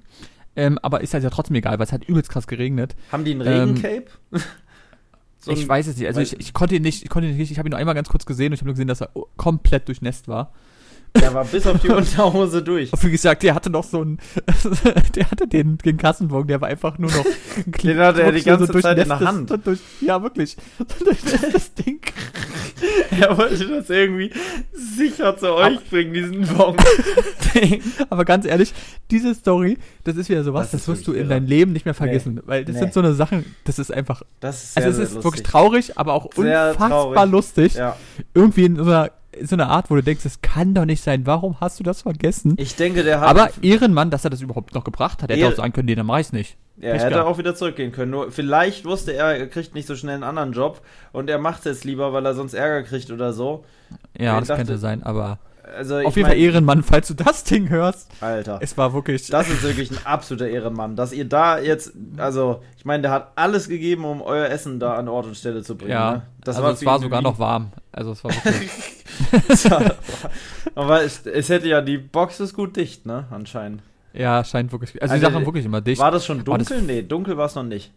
Ähm, aber ist halt ja trotzdem egal, weil es hat übelst krass geregnet. Haben die ein Ähm, Regencape? So ich ein- weiß es nicht. Also ich, ich konnte ihn nicht, ich konnte ihn nicht, ich habe ihn nur einmal ganz kurz gesehen und ich habe nur gesehen, dass er komplett durchnässt war. Der war bis auf die Unterhose durch. Wie gesagt, der hatte noch so einen, der hatte den, den Kassenwagen, der war einfach nur noch Den hatte er die ganze Zeit in der Hand. Durch, ja, wirklich. So durchnässtes Ding. Er wollte das irgendwie sicher zu euch bringen, diesen Bon. Aber ganz ehrlich, diese Story, das ist wieder sowas, Das das, wirst du in irre. dein Leben nicht mehr vergessen. Weil das Nee. sind so eine Sachen, das ist einfach, Das ist sehr, also es sehr ist lustig. wirklich traurig, aber auch Sehr unfassbar traurig. lustig. Ja. Irgendwie in so einer, in so einer Art, wo du denkst, das kann doch nicht sein. Warum hast du das vergessen? Ich denke, der hat. aber Ehrenmann, dass er das überhaupt noch gebracht hat. Er hätte Ehr- auch sagen können, nee, dann mach ich's nicht. Er Pech hätte auch wieder zurückgehen können. Nur vielleicht wusste er, er kriegt nicht so schnell einen anderen Job und er macht es jetzt lieber, weil er sonst Ärger kriegt oder so. Ja, Ich das dachte- könnte sein, aber Also auf jeden Fall Ehrenmann, falls du das Ding hörst. Alter. Es war wirklich. Das ist wirklich ein absoluter Ehrenmann, dass ihr da jetzt, also ich meine, der hat alles gegeben, um euer Essen da an Ort und Stelle zu bringen. ja, ne? also für es war sogar noch warm. Also es war wirklich. Aber es, es hätte ja, die Box ist gut dicht, ne, anscheinend. ja, scheint wirklich. Also, Also, die Sachen wirklich immer dicht. War das schon Aber das- dunkel? nee, dunkel war es noch nicht.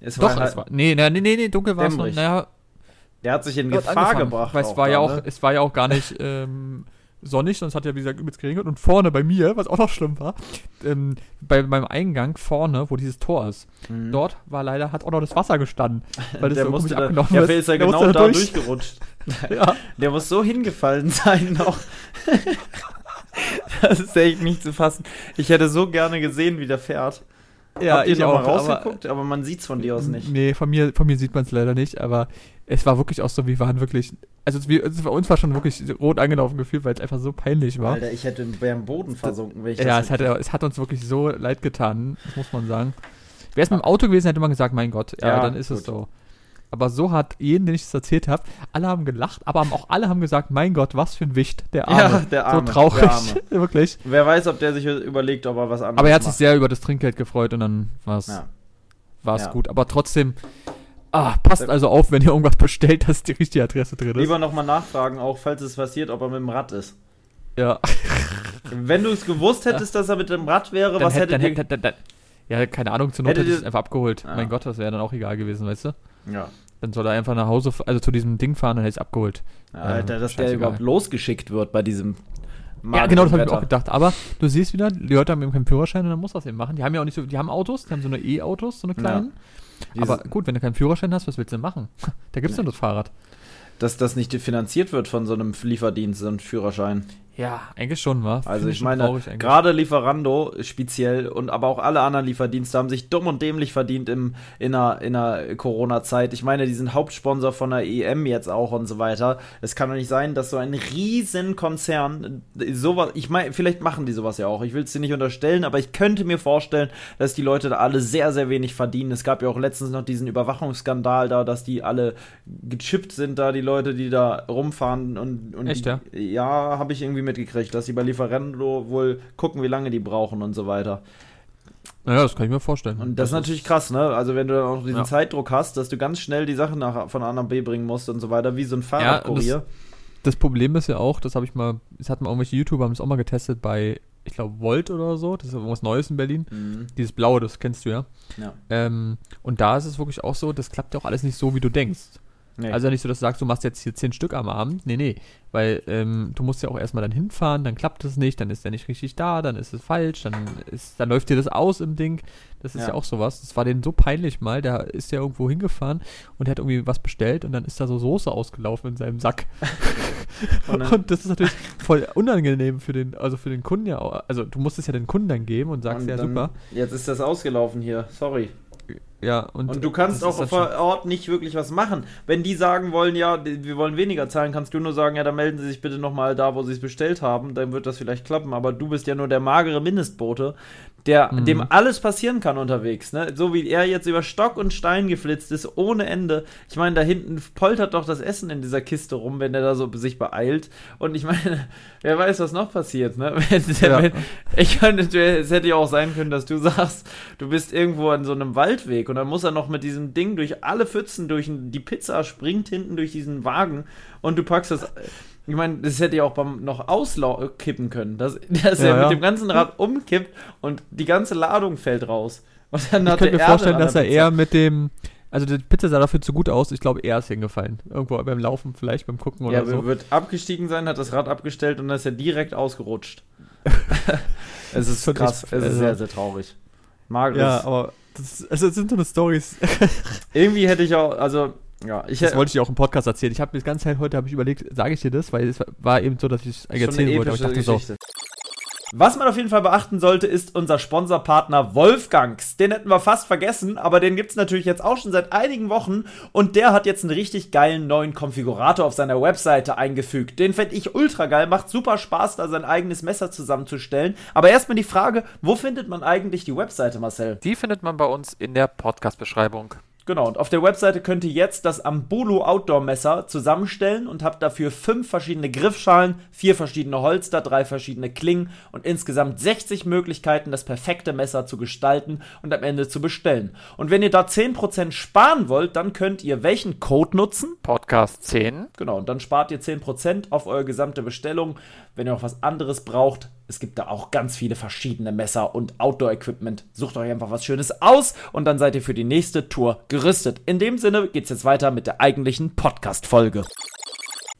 Es Doch, halt- es war. Nee, nee, nee, nee, dunkel war es noch. Naja, Der hat sich in Gefahr angefangen. gebracht. Weil es war ja auch, ne? es war ja auch gar nicht ähm, sonnig, sonst hat ja wie gesagt übelst geregnet. Und vorne bei mir, was auch noch schlimm war, ähm, bei meinem Eingang vorne, wo dieses Tor ist, Mhm. dort war leider, hat auch noch das Wasser gestanden. Weil das der so musste da, abgelaufen ja, ist. ist er Der genau da da durch. durchgerutscht. Ja. Der muss so hingefallen sein noch. das ist echt nicht zu fassen. Ich hätte so gerne gesehen, wie der fährt. Ja, Habt ihr ich auch. mal aber- rausgeguckt? Aber, man sieht's von dir aus nicht. Nee, von mir, von mir sieht man es leider nicht, aber es war wirklich auch so, wir waren wirklich, also es, wir, es bei uns war schon wirklich rot angelaufen gefühlt, weil es einfach so peinlich war. Alter, ich hätte im Boden versunken, wenn ich ja, das es hat, es hat uns wirklich so leid getan, das muss man sagen. Wäre es mit dem Auto gewesen, hätte man gesagt, mein Gott, ja, Ja, dann ist es gut. so. Aber so hat jeden, den ich es erzählt habe, alle haben gelacht, aber auch alle haben gesagt, mein Gott, was für ein Wicht, der Arme. Ja, der Arme, So traurig, Arme. wirklich. Wer weiß, ob der sich überlegt, ob er was anderes Aber er hat sich macht. sehr über das Trinkgeld gefreut und dann war es Ja. Ja. gut. Aber trotzdem, ah, passt also auf, wenn ihr irgendwas bestellt, dass die richtige Adresse drin ist. Lieber nochmal nachfragen, auch falls es passiert, ob er mit dem Rad ist. ja. Wenn du es gewusst hättest, dass er mit dem Rad wäre, dann was hätte, hättet dann ihr... hätte, dann, dann, ja, keine Ahnung, zur Not hätte ich es einfach abgeholt. Ja. Mein Gott, das wäre dann auch egal gewesen, weißt du? ja. Dann soll er einfach nach Hause, also zu diesem Ding fahren, dann hätte ich es abgeholt. Ja, Alter, dass der überhaupt losgeschickt wird bei diesem ja, genau, das habe ich auch gedacht. Aber du siehst wieder, die Leute haben eben keinen Führerschein und dann muss das eben machen. Die haben ja auch nicht so, die haben Autos, die haben so eine E-Autos, so eine kleinen. Diese- Aber gut, wenn du keinen Führerschein hast, was willst du denn machen? Da gibt's Nee. nur das Fahrrad. dass das nicht finanziert wird von so einem Lieferdienst, so einem Führerschein. Ja, eigentlich schon, wa? Also ich meine, gerade Lieferando speziell und aber auch alle anderen Lieferdienste haben sich dumm und dämlich verdient im, in der, in der Corona-Zeit. Ich meine, die sind Hauptsponsor von der EM jetzt auch und so weiter. Es kann doch nicht sein, dass so ein riesen Konzern sowas, ich meine, vielleicht machen die sowas ja auch. Ich will es dir nicht unterstellen, aber ich könnte mir vorstellen, dass die Leute da alle sehr, sehr wenig verdienen. Es gab ja auch letztens noch diesen Überwachungsskandal da, dass die alle gechippt sind da, die Leute, die da rumfahren und, und Echt, die, ja? ja, habe ich irgendwie mitgekriegt, dass die bei Lieferando wohl gucken, wie lange die brauchen und so weiter. Naja, das kann ich mir vorstellen. Und das, ist natürlich krass, ne? Also wenn du dann auch diesen Ja. Zeitdruck hast, dass du ganz schnell die Sachen nach, von A nach B bringen musst und so weiter, wie so ein Fahrradkurier. Das Problem ist ja auch, das habe ich mal, das hatten mal irgendwelche YouTuber, haben es auch mal getestet bei, ich glaube, Volt oder so. Das ist irgendwas Neues in Berlin. Mhm. Dieses Blaue, das kennst du ja. Ja. Ähm, und da ist es wirklich auch so, das klappt ja auch alles nicht so, wie du denkst. Nee. Also nicht so, dass du sagst, du machst jetzt hier zehn Stück am Abend. Nee, nee. Weil ähm, du musst ja auch erstmal dann hinfahren, dann klappt es nicht, dann ist der nicht richtig da, dann ist es falsch, dann ist, dann läuft dir das aus im Ding. Das ist Ja. ja, auch sowas. Das war denen so peinlich mal. Der ist ja irgendwo hingefahren und hat irgendwie was bestellt und dann ist da so Soße ausgelaufen in seinem Sack. Und Und das ist natürlich voll unangenehm für den, also für den Kunden ja auch. Also du musst es ja den Kunden dann geben und sagst, Und ja super. Jetzt ist das ausgelaufen hier, sorry. Ja, und, Und du kannst auch vor Ort nicht wirklich was machen. Wenn die sagen wollen, ja, wir wollen weniger zahlen, kannst du nur sagen, ja, dann melden sie sich bitte nochmal da, wo sie es bestellt haben, dann wird das vielleicht klappen. Aber du bist ja nur der magere Mindestbote, der, Mhm. dem alles passieren kann unterwegs. Ne? So wie er jetzt über Stock und Stein geflitzt ist, ohne Ende. Ich meine, da hinten poltert doch das Essen in dieser Kiste rum, wenn der da so sich beeilt. Und ich meine, wer weiß, was noch passiert. Ne? Ja. ich meine, es hätte ja auch sein können, dass du sagst, du bist irgendwo an so einem Waldweg und dann muss er noch mit diesem Ding durch alle Pfützen, durch die Pizza springt hinten durch diesen Wagen und du packst das. Ich meine, das hätte ja auch beim noch auskippen können, dass, dass Ja, er mit ja. dem ganzen Rad umkippt und die ganze Ladung fällt raus. Und dann Ich könnte mir vorstellen, dass er Pizza. eher mit dem. Also die Pizza sah dafür zu gut aus. Ich glaube, er ist hingefallen. Irgendwo beim Laufen, vielleicht beim Gucken oder Ja, so. wird abgestiegen sein, hat das Rad abgestellt und dann ist er direkt ausgerutscht. es ist krass, es ist also- sehr, sehr traurig. Mageres. Ja, aber das, also das sind so eine Stories. Irgendwie hätte ich auch, also, ja, ich Das hätte wollte ich dir auch im Podcast erzählen. Ich habe die ganze Zeit heute habe ich überlegt, sage ich dir das, weil es war eben so, dass ich es erzählen wollte. Aber ich dachte so, Geschichte. Was man auf jeden Fall beachten sollte, ist unser Sponsorpartner Wolfgangs. Den hätten wir fast vergessen, aber den gibt's natürlich jetzt auch schon seit einigen Wochen und der hat jetzt einen richtig geilen neuen Konfigurator auf seiner Webseite eingefügt. Den fände ich ultra geil, macht super Spaß, da sein eigenes Messer zusammenzustellen. Aber erstmal die Frage, wo findet man eigentlich die Webseite, Marcel? die findet man bei uns in der Podcast-Beschreibung. Genau, und auf der Webseite könnt ihr jetzt das Ambulu Outdoor Messer zusammenstellen und habt dafür fünf verschiedene Griffschalen, vier verschiedene Holster, drei verschiedene Klingen und insgesamt 60 Möglichkeiten, das perfekte Messer zu gestalten und am Ende zu bestellen. Und wenn ihr da 10% sparen wollt, dann könnt ihr welchen Code nutzen? Podcast 10. Genau, und dann spart ihr 10% auf eure gesamte Bestellung. Wenn ihr noch was anderes braucht, es gibt da auch ganz viele verschiedene Messer und Outdoor-Equipment. Sucht euch einfach was Schönes aus und dann seid ihr für die nächste Tour gerüstet. In dem Sinne geht's jetzt weiter mit der eigentlichen Podcast-Folge.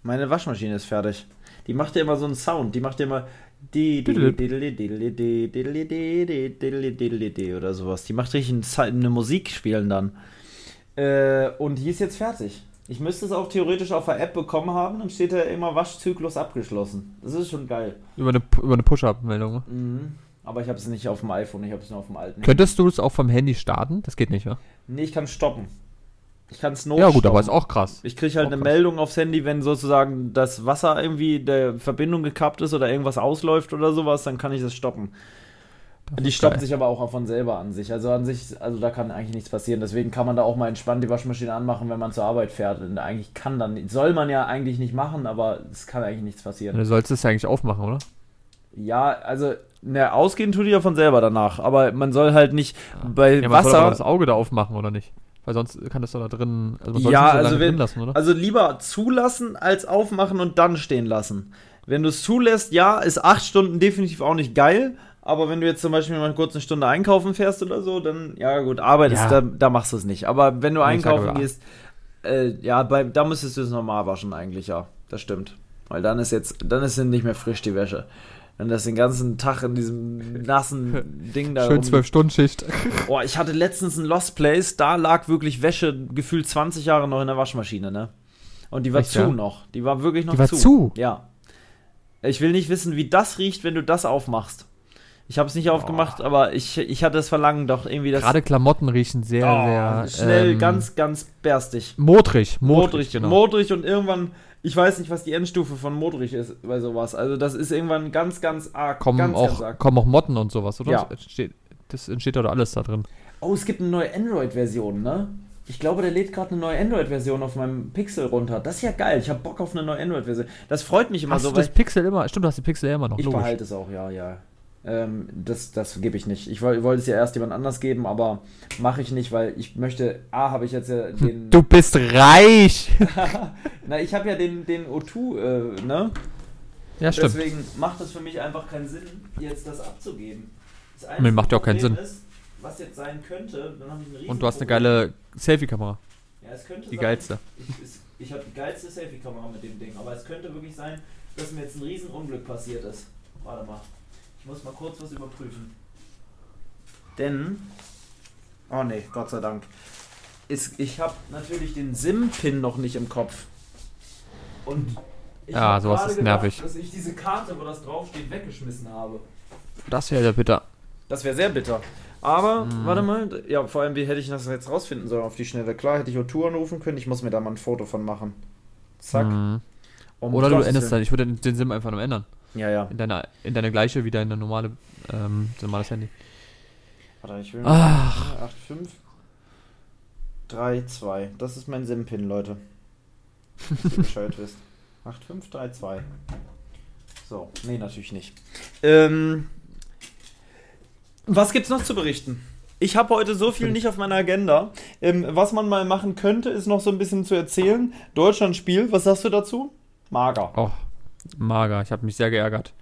Meine Waschmaschine ist fertig. Die macht ja immer so einen Sound. Die macht ja immer. Oder sowas. Die macht richtig eine Musik spielen dann. Äh, und die ist jetzt fertig. Ich müsste es auch theoretisch auf der App bekommen haben, dann steht da immer Waschzyklus abgeschlossen. Das ist schon geil. Über eine, über eine Push-Up-Meldung. ne? Mhm. Aber ich habe es nicht auf dem iPhone, ich habe es nur auf dem alten. Könntest du es auch vom Handy starten? Das geht nicht, ja? Nee, ich kann stoppen. Ich kann es Ja, gut, aber ist auch krass. Ich kriege halt auch eine krass. Meldung aufs Handy, wenn sozusagen das Wasser irgendwie der Verbindung gekappt ist oder irgendwas ausläuft oder sowas, dann kann ich das stoppen. Die geil. sich aber auch von selber an sich. Also an sich, also da kann eigentlich nichts passieren. Deswegen kann man da auch mal entspannt die Waschmaschine anmachen, wenn man zur Arbeit fährt. Und eigentlich kann dann, soll man ja eigentlich nicht machen, aber es kann eigentlich nichts passieren. Du sollst es ja eigentlich aufmachen, oder? Ja, also, ne, ausgehen tut die ja von selber danach. Aber man soll halt nicht bei Ja, man soll aber Wasser. das Auge da aufmachen, oder nicht? Weil sonst kann das doch da drin. Also Ja, also wenn- lassen, oder? Also lieber zulassen als aufmachen und dann stehen lassen. Wenn du es zulässt, ja, ist acht Stunden definitiv auch nicht geil. Aber wenn du jetzt zum Beispiel mal kurz eine Stunde einkaufen fährst oder so, dann, ja gut, Arbeit ist, Ja. da, da machst du es nicht. Aber wenn du ich einkaufen gehst, äh, ja, bei, da müsstest du es normal waschen eigentlich, ja. Das stimmt. Weil dann ist jetzt, dann ist nicht mehr frisch die Wäsche. Wenn das den ganzen Tag in diesem nassen Ding da Schön rum- 12-Stunden-Schicht. Boah, ich hatte letztens ein Lost Place, da lag wirklich Wäsche gefühlt 20 Jahre noch in der Waschmaschine, ne? Und die war Echt, zu ja? noch. Die war wirklich noch Die war zu. zu? Ja. Ich will nicht wissen, wie das riecht, wenn du das aufmachst. Ich habe es nicht aufgemacht, aber ich, ich hatte das Verlangen doch irgendwie, das Gerade Klamotten riechen sehr, Oh, sehr schnell, ähm, ganz, ganz berstig. modrig, modrig, Modrig, genau. modrig und irgendwann, ich weiß nicht, was die Endstufe von modrig ist bei sowas. Also das ist irgendwann ganz, ganz arg. kommen, ganz, auch, ganz arg. kommen auch Motten und sowas, oder? Ja. Das entsteht, das entsteht doch alles da drin. Oh, es gibt eine neue Android-Version, ne? Ich glaube, der lädt gerade eine neue Android-Version auf meinem Pixel runter. Das ist ja geil. Ich habe Bock auf eine neue Android-Version. Das freut mich immer Hast so, du weil das Pixel immer? Stimmt, du hast die Pixel immer noch. ich logisch. behalte es auch, ja, ja. Ähm, das das gebe ich nicht. Ich woll- wollte es ja erst jemand anders geben, aber mache ich nicht, weil ich möchte. A, habe ich jetzt ja den. Du bist reich! Na, ich habe ja den, den O2, äh, ne? ja, stimmt. Deswegen macht es für mich einfach keinen Sinn, jetzt das abzugeben. Das Nee, macht ja auch keinen Sinn. Ist, was jetzt sein könnte, dann habe ich ein riesen Und du hast eine geile Selfie-Kamera. Ja, es könnte Die sein, geilste. Ich, ich habe die geilste Selfie-Kamera mit dem Ding, aber es könnte wirklich sein, dass mir jetzt ein riesen Unglück passiert ist. Warte mal. Ich muss mal kurz was überprüfen. Denn. Oh ne, Gott sei Dank. Ist, ich habe natürlich den SIM-Pin noch nicht im Kopf. Und ich Ja, hab sowas ist gedacht, nervig. Dass ich diese Karte, wo das draufsteht, weggeschmissen habe. Das wäre ja bitter. Das wäre sehr bitter. Aber, Mhm. warte mal, ja, vor allem, wie hätte ich das jetzt rausfinden sollen auf die Schnelle? Klar, hätte ich O2 anrufen können, ich muss mir da mal ein Foto von machen. Zack. Mhm. Um Oder du änderst dann. Ich würde den, den SIM einfach nur ändern. Ja, ja. In deine, in deine gleiche wie deine normale, ähm, normales Handy. Warte, ich will Ach. 85 32. Das ist mein SIM-Pin, Leute. Bescheid wisst. 8532. So, nee, natürlich nicht. Ähm, was gibt's noch zu berichten? Ich habe heute so viel nicht auf meiner Agenda. Ähm, was man mal machen könnte, ist noch so ein bisschen zu erzählen. Deutschland-Spiel, was sagst du dazu? Mager. Oh, mager. Ich habe mich sehr geärgert.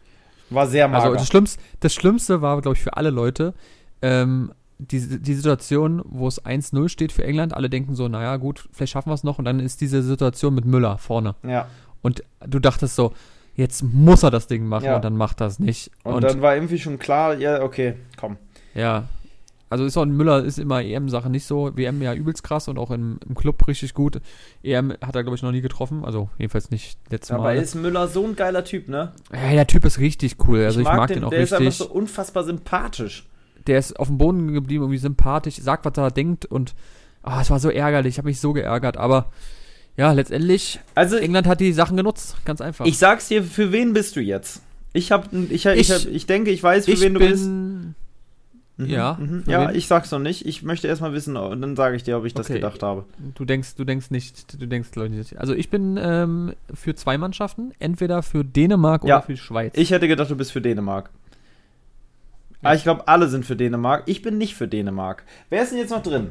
War sehr mager. Also das Schlimmste, das Schlimmste war, glaube ich, für alle Leute, ähm, die, die Situation, wo es 1-0 steht für England. Alle denken so, naja, gut, vielleicht schaffen wir es noch. Und dann ist diese Situation mit Müller vorne. ja. Und du dachtest so, jetzt muss er das Ding machen Ja. und dann macht er es nicht. Und, dann war irgendwie schon klar, ja, okay, komm. Ja. Also ist auch ein Müller ist immer EM-Sache nicht so. WM ja übelst krass und auch im, im Club richtig gut. EM hat er, glaube ich, noch nie getroffen. Also jedenfalls nicht letztes Aber Mal. ist Müller so ein geiler Typ, ne? Ja, der Typ ist richtig cool. Also ich, mag, den, auch der ist einfach richtig. so unfassbar sympathisch. der ist auf dem Boden geblieben, irgendwie sympathisch, sagt, was er denkt und ah, es war so ärgerlich. Ich habe mich so geärgert. Aber ja, letztendlich, Also, England hat die Sachen genutzt. Ganz einfach. ich sag's dir, für wen bist du jetzt? Ich hab, ich, ich, Ich- hab, ich denke, ich weiß, für ich wen du bist. Mhm, ja, Mhm. für Ja, ich sag's noch nicht. Ich möchte erstmal wissen, und dann sage ich dir, ob ich das Okay. gedacht habe. Du denkst, du denkst nicht, du denkst glaube ich nicht. Also ich bin ähm, für zwei Mannschaften, entweder für Dänemark Ja. oder für die Schweiz. Ich hätte gedacht, du bist für Dänemark. Ja. Aber ich glaube, alle sind für Dänemark. Ich bin nicht für Dänemark. Wer ist denn jetzt noch drin?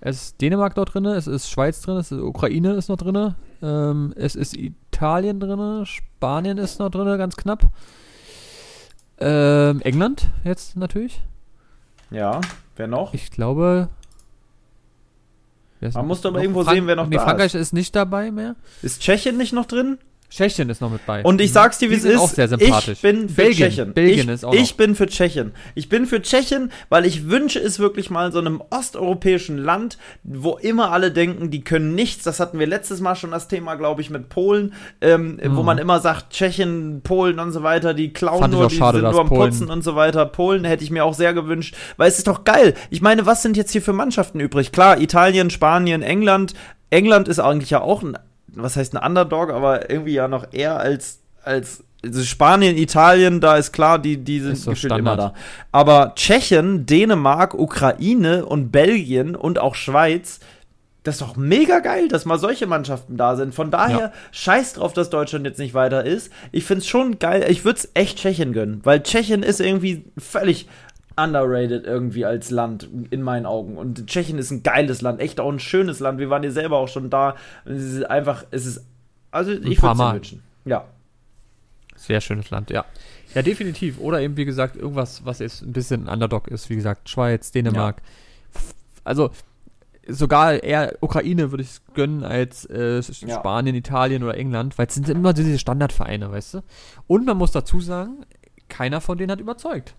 Es ist Dänemark dort drin, es ist Schweiz drin, es ist Ukraine ist noch drin, ähm, es ist Italien drin, Spanien ist noch drin, ganz knapp. Ähm, England jetzt natürlich. Ja, wer noch? Ich glaube. ist Man muss doch aber irgendwo Frank- sehen, wer noch nee, da Frankreich ist. nicht dabei mehr. Ist Tschechien nicht noch drin? Tschechien ist noch mit bei. Und ich sag's dir, wie es ist. auch sehr sympathisch. Ich bin für Belgien. Tschechien. Belgien ich, ist auch Ich bin für Tschechien. Ich bin für Tschechien, weil ich wünsche es wirklich mal so einem osteuropäischen Land, wo immer alle denken, die können nichts. Das hatten wir letztes Mal schon das Thema, glaube ich, mit Polen, ähm, wo Mhm. man immer sagt, Tschechien, Polen und so weiter, die klauen Fand nur, die schade, sind nur am Polen- Putzen und so weiter. Polen hätte ich mir auch sehr gewünscht, weil es ist doch geil. Ich meine, was sind jetzt hier für Mannschaften übrig? Klar, Italien, Spanien, England. England ist eigentlich ja auch ein, was heißt ein Underdog, aber irgendwie ja noch eher als, als also Spanien, Italien, da ist klar, die, die sind so gefühlt immer da. Aber Tschechien, Dänemark, Ukraine und Belgien und auch Schweiz, das ist doch mega geil, dass mal solche Mannschaften da sind. Von daher, Ja. scheiß drauf, dass Deutschland jetzt nicht weiter ist. Ich find's schon geil. Ich würde es echt Tschechien gönnen, weil Tschechien ist irgendwie völlig underrated irgendwie als Land in meinen Augen. Und Tschechien ist ein geiles Land, echt auch ein schönes Land. Wir waren hier selber auch schon da. Und es ist einfach, es ist, also ich paar würde es Mal. wünschen. Ja. Sehr schönes Land, ja. Ja, definitiv. Oder eben, wie gesagt, irgendwas, was jetzt ein bisschen ein Underdog ist. Wie gesagt, Schweiz, Dänemark. Also, sogar eher Ukraine würde ich es gönnen als äh, S- Ja. Spanien, Italien oder England, weil es sind immer diese Standardvereine, weißt du? Und man muss dazu sagen, keiner von denen hat überzeugt.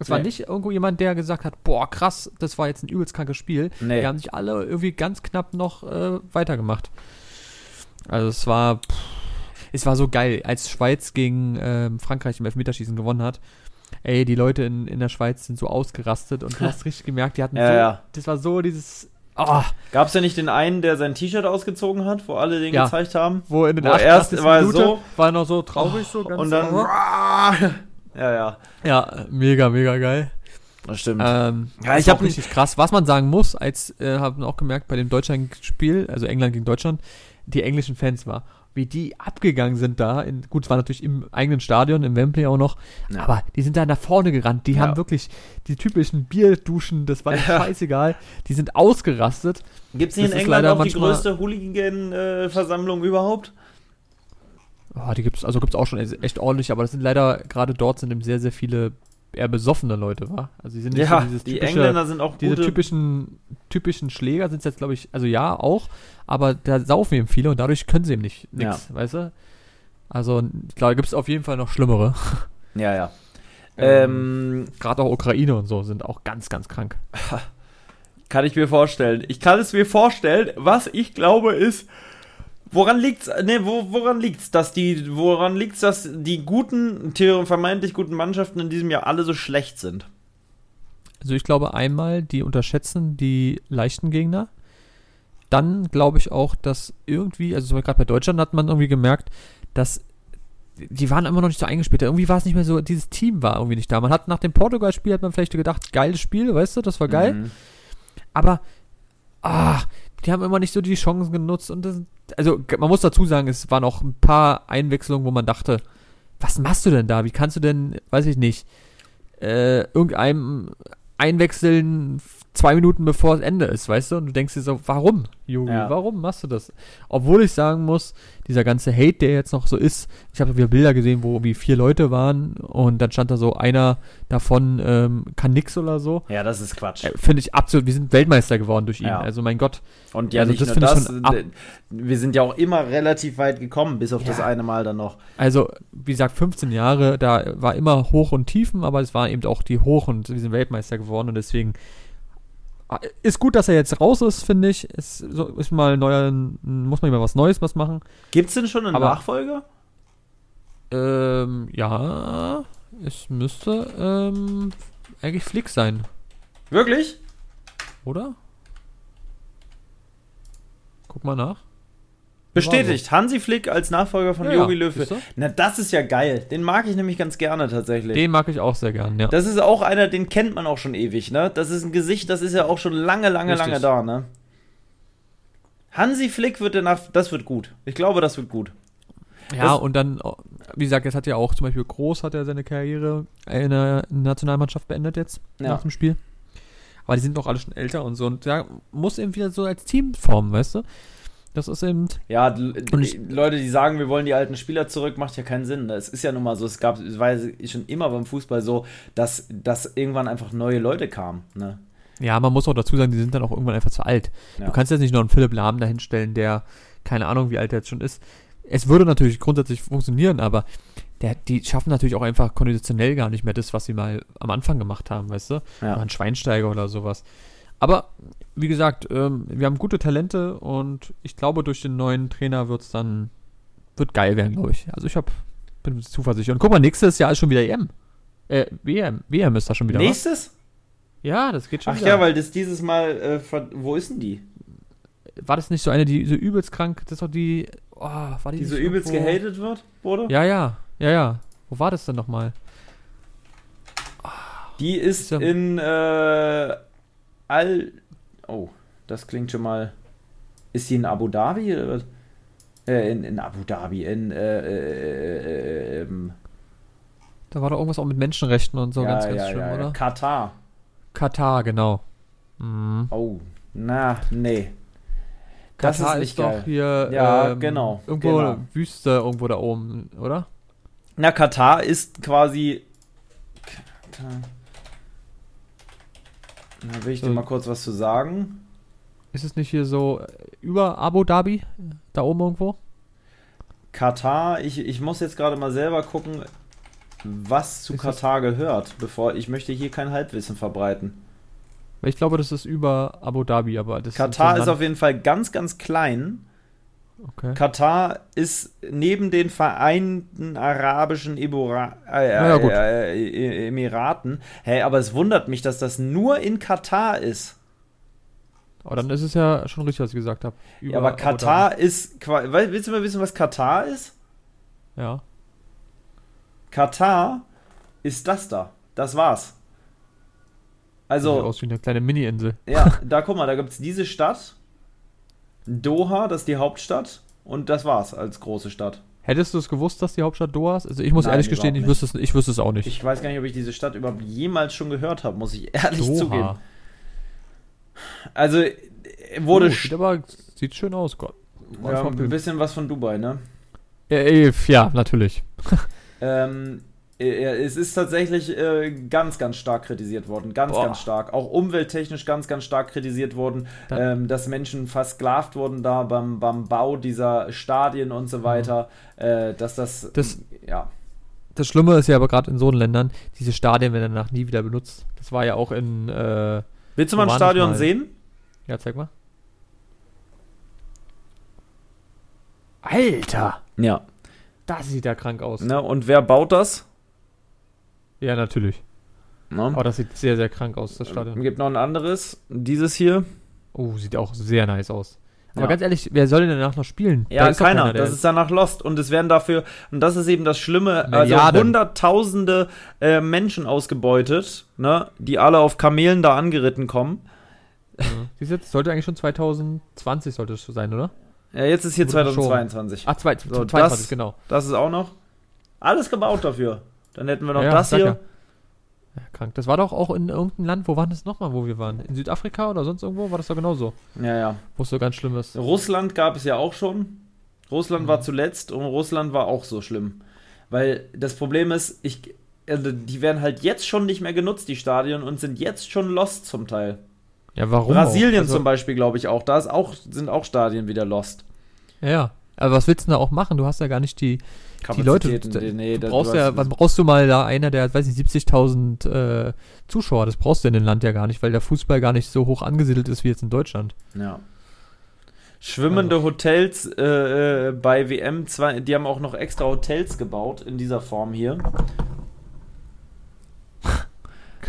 Es war Nee. nicht irgendwo jemand, der gesagt hat, boah, krass, das war jetzt ein übelst krankes Spiel. Nee. Die haben sich alle irgendwie ganz knapp noch äh, weitergemacht. Also es war, pff, es war so geil, als Schweiz gegen ähm, Frankreich im Elfmeterschießen gewonnen hat. Ey, die Leute in, in der Schweiz sind so ausgerastet und du hast richtig gemerkt, die hatten Ja, so, ja. das war so dieses, ah, Gab es ja nicht den einen, der sein T-Shirt ausgezogen hat, wo alle den Ja. gezeigt haben? wo in den Wo erst 88. war er so- war er noch so traurig, so ganz Und dann. Ja, ja. Ja, mega, mega geil. Das stimmt. Ähm, Ja, ich ich hab habe richtig krass. Was man sagen muss, als äh, haben wir auch gemerkt bei dem Deutschland-Spiel, also England gegen Deutschland, die englischen Fans war, wie die abgegangen sind da. In, gut, es war natürlich im eigenen Stadion, im Wembley auch noch, Ja. aber die sind da nach vorne gerannt. Die Ja. haben wirklich die typischen Bierduschen, das war Ja. scheißegal. Die sind ausgerastet. Gibt es in England auch die größte Hooligan-Versammlung überhaupt? Oh, die gibt's, also gibt's auch schon echt ordentlich, aber das sind leider, gerade dort sind eben sehr, sehr viele eher besoffene Leute, wa? Also die sind nicht Ja, so dieses die typische, Engländer sind auch diese gute. typischen, typischen Schläger sind jetzt, glaube ich, also ja, auch, aber da saufen eben viele und dadurch können sie eben nicht nix, weißt du? Also, klar, gibt es auf jeden Fall noch schlimmere. ja, ja. Ähm, Ähm, Gerade auch Ukraine und so sind auch ganz, ganz krank. kann ich mir vorstellen. Ich kann es mir vorstellen. Was ich glaube ist, woran liegt's? Ne, wo, woran liegt's, dass die, woran liegt's, dass die guten, theoretisch vermeintlich guten Mannschaften in diesem Jahr alle so schlecht sind? Also ich glaube einmal, die unterschätzen die leichten Gegner. Dann glaube ich auch, dass irgendwie, also gerade bei Deutschland hat man irgendwie gemerkt, dass die waren immer noch nicht so eingespielt. Irgendwie war es nicht mehr so, dieses Team war irgendwie nicht da. Man hat nach dem Portugal-Spiel hat man vielleicht gedacht, geiles Spiel, weißt du, das war geil. Mhm. Aber, ah, die haben immer nicht so die Chancen genutzt. Und das, also man muss dazu sagen, es waren auch ein paar Einwechslungen, wo man dachte, was machst du denn da? Wie kannst du denn, weiß ich nicht, äh, irgendeinem einwechseln zwei Minuten bevor es Ende ist, weißt du? Und du denkst dir so, warum, Jogi, Ja. warum machst du das? Obwohl ich sagen muss, dieser ganze Hate, der jetzt noch so ist, ich habe wieder Bilder gesehen, wo irgendwie vier Leute waren und dann stand da so einer davon ähm, kann nix oder so. Ja, das ist Quatsch. Äh, Finde ich absolut, wir sind Weltmeister geworden durch ihn. Ja. Also mein Gott. Und ja, also nicht das nur das. schon ab- äh, wir sind ja auch immer relativ weit gekommen, bis auf das Ja. eine Mal dann noch. Also, wie gesagt, 15 Jahre, da war immer Hoch und Tiefen, aber es waren eben auch die Hoch- und wir sind Weltmeister geworden und deswegen ist gut, dass er jetzt raus ist, finde ich. Ist, so, ist mal neuer, muss man mal was Neues was machen. Gibt's denn schon einen Aber- Nachfolger? Ähm, ja, es müsste ähm, eigentlich Flick sein, Wirklich? oder? Guck mal nach. Bestätigt. Hansi Flick als Nachfolger von Ja, Jogi ja, Löw. Na, das ist ja geil. Den mag ich nämlich ganz gerne tatsächlich. Den mag ich auch sehr gern, ja. Das ist auch einer, den kennt man auch schon ewig, ne? Das ist ein Gesicht, das ist ja auch schon lange, lange, Richtig. lange da, ne? Hansi Flick wird danach, das wird gut. Ich glaube, das wird gut. Ja, Das- und dann, wie gesagt, jetzt hat ja auch zum Beispiel Groß hat er seine Karriere in der Nationalmannschaft beendet jetzt Ja. nach dem Spiel. Aber die sind doch alle schon älter und so. Und da muss eben wieder so als Team formen, weißt du? Das ist eben. Ja, Und ich- Leute, die sagen, wir wollen die alten Spieler zurück, macht ja keinen Sinn. Es ist ja nun mal so, es gab, es war schon immer beim Fußball so, dass, dass irgendwann einfach neue Leute kamen, ne? Ja, man muss auch dazu sagen, die sind dann auch irgendwann einfach zu alt. Ja. Du kannst jetzt nicht noch einen Philipp Lahm dahinstellen, der, keine Ahnung, wie alt er jetzt schon ist. Es würde natürlich grundsätzlich funktionieren, aber der, die schaffen natürlich auch einfach konditionell gar nicht mehr das, was sie mal am Anfang gemacht haben, weißt du? Ja. Ein Schweinsteiger oder sowas. Aber, wie gesagt, ähm, wir haben gute Talente und ich glaube, durch den neuen Trainer wird es dann, wird geil werden, glaube ich. Also ich hab, bin zuversichtlich. Und guck mal, nächstes Jahr ist schon wieder EM. Äh, WM. WM ist da schon wieder, was? Nächstes? Ja, das geht schon Ach wieder. ja, weil das dieses Mal, äh, wo ist denn die? War das nicht so eine, die so übelst krank, das ist doch die, oh, war die, Die so übelst irgendwo- gehatet wird, wurde? Ja, ja, ja, ja. Wo war das denn nochmal? Die ist Ist ja- in äh, Al. Oh, das klingt schon mal. Ist die in Abu Dhabi oder was? Äh, in, in Abu Dhabi, in äh, äh, äh, ähm, Da war doch irgendwas auch mit Menschenrechten und so ja, ganz, ganz ja, schlimm, ja, oder? Katar. Katar, genau. Mhm. Oh, na, nee. Das Katar ist ist, doch geil. hier Ja, ähm, genau, irgendwo genau. Wüste irgendwo da oben, oder? Na, Katar ist quasi. Katar. Da will ich dir So. mal kurz was zu sagen. Ist es nicht hier so äh, über Abu Dhabi? Da oben irgendwo? Katar, ich, ich muss jetzt gerade mal selber gucken, was zu Ist das- Katar gehört, bevor ich möchte hier kein Halbwissen verbreiten. Weil ich glaube, das ist über Abu Dhabi, aber das Katar so ein ist auf jeden Fall ganz, ganz klein Okay. Katar ist neben den Vereinten Arabischen Ebora äh, äh, äh, Emiraten. Hey, aber es wundert mich, dass das nur in Katar ist. Aber dann ist es ja schon richtig, was ich gesagt habe. Ja, aber Katar ist. qua- Weil- Willst du mal wissen, was Katar ist? Ja. Katar ist das da. Das war's. Sieht Also, aus wie eine kleine Mini-Insel. ja, da guck mal, da gibt's diese Stadt. Doha, das ist die Hauptstadt. Und das war's als große Stadt. Hättest du es gewusst, dass die Hauptstadt Doha ist? Also ich muss Nein, ehrlich gestehen, ich wüsste, es, ich wüsste es auch nicht. Ich weiß gar nicht, ob ich diese Stadt überhaupt jemals schon gehört habe, muss ich ehrlich zugeben. Doha. Also äh, wurde Oh, sieht aber sieht schön aus, Gott. ja, ein bisschen was von Dubai, ne? Ja, ja, natürlich. Ähm, äh, es ist tatsächlich äh, ganz, ganz stark kritisiert worden. Ganz, Boah. ganz stark. Auch umwelttechnisch ganz, ganz stark kritisiert worden, ähm, dass Menschen versklavt wurden da beim, beim Bau dieser Stadien und so weiter. Äh, dass das, Mhm. Das- ja. Das Schlimme ist ja aber gerade in so Ländern, diese Stadien werden danach nie wieder benutzt. Das war ja auch in, äh, Willst du mal ein Stadion mal? sehen? ja, zeig mal. Alter, Ja. das sieht ja krank aus. Ne? Und wer baut das? Ja, natürlich. Ne? Aber das sieht sehr, sehr krank aus, das Es Stadion. gibt noch ein anderes. Dieses hier. Oh, sieht auch sehr nice aus. Aber Ja. ganz ehrlich, wer soll denn danach noch spielen? Ja, Da keiner. der- das ist danach Lost. Und es werden dafür, und das ist eben das Schlimme, also Milliarden. hunderttausende äh, Menschen ausgebeutet, ne, die alle auf Kamelen da angeritten kommen. Ja. Siehst du, das sollte eigentlich schon 2020 sollte es so sein, oder? Ja, jetzt ist hier verschoben. 2022. Ach, zwei, So, 22, das- genau. Das ist auch noch. Alles gebaut dafür. Dann hätten wir noch Ja, das hier. ja. Ja, krank. Das war doch auch in irgendeinem Land, wo war das nochmal, wo wir waren? In Südafrika oder sonst irgendwo? War das doch genauso? Ja, ja. Wo es so ganz schlimm ist. Russland gab es ja auch schon. Russland Mhm. war zuletzt und Russland war auch so schlimm. Weil das Problem ist, ich, also die werden halt jetzt schon nicht mehr genutzt, die Stadien, und sind jetzt schon lost zum Teil. Ja, warum? Brasilien? Also, zum Beispiel, glaube ich, auch. Da ist auch, sind auch Stadien wieder lost. Ja, ja. Aber was willst du denn da auch machen? Du hast ja gar nicht die, die Leute. Du, nee, du brauchst du ja, wann brauchst du mal da einer, der hat, weiß nicht, 70.000 äh, Zuschauer? Das brauchst du in dem Land ja gar nicht, weil der Fußball gar nicht so hoch angesiedelt ist wie jetzt in Deutschland. Ja. Schwimmende Also. Hotels äh, äh, bei WM, zwei, die haben auch noch extra Hotels gebaut in dieser Form hier.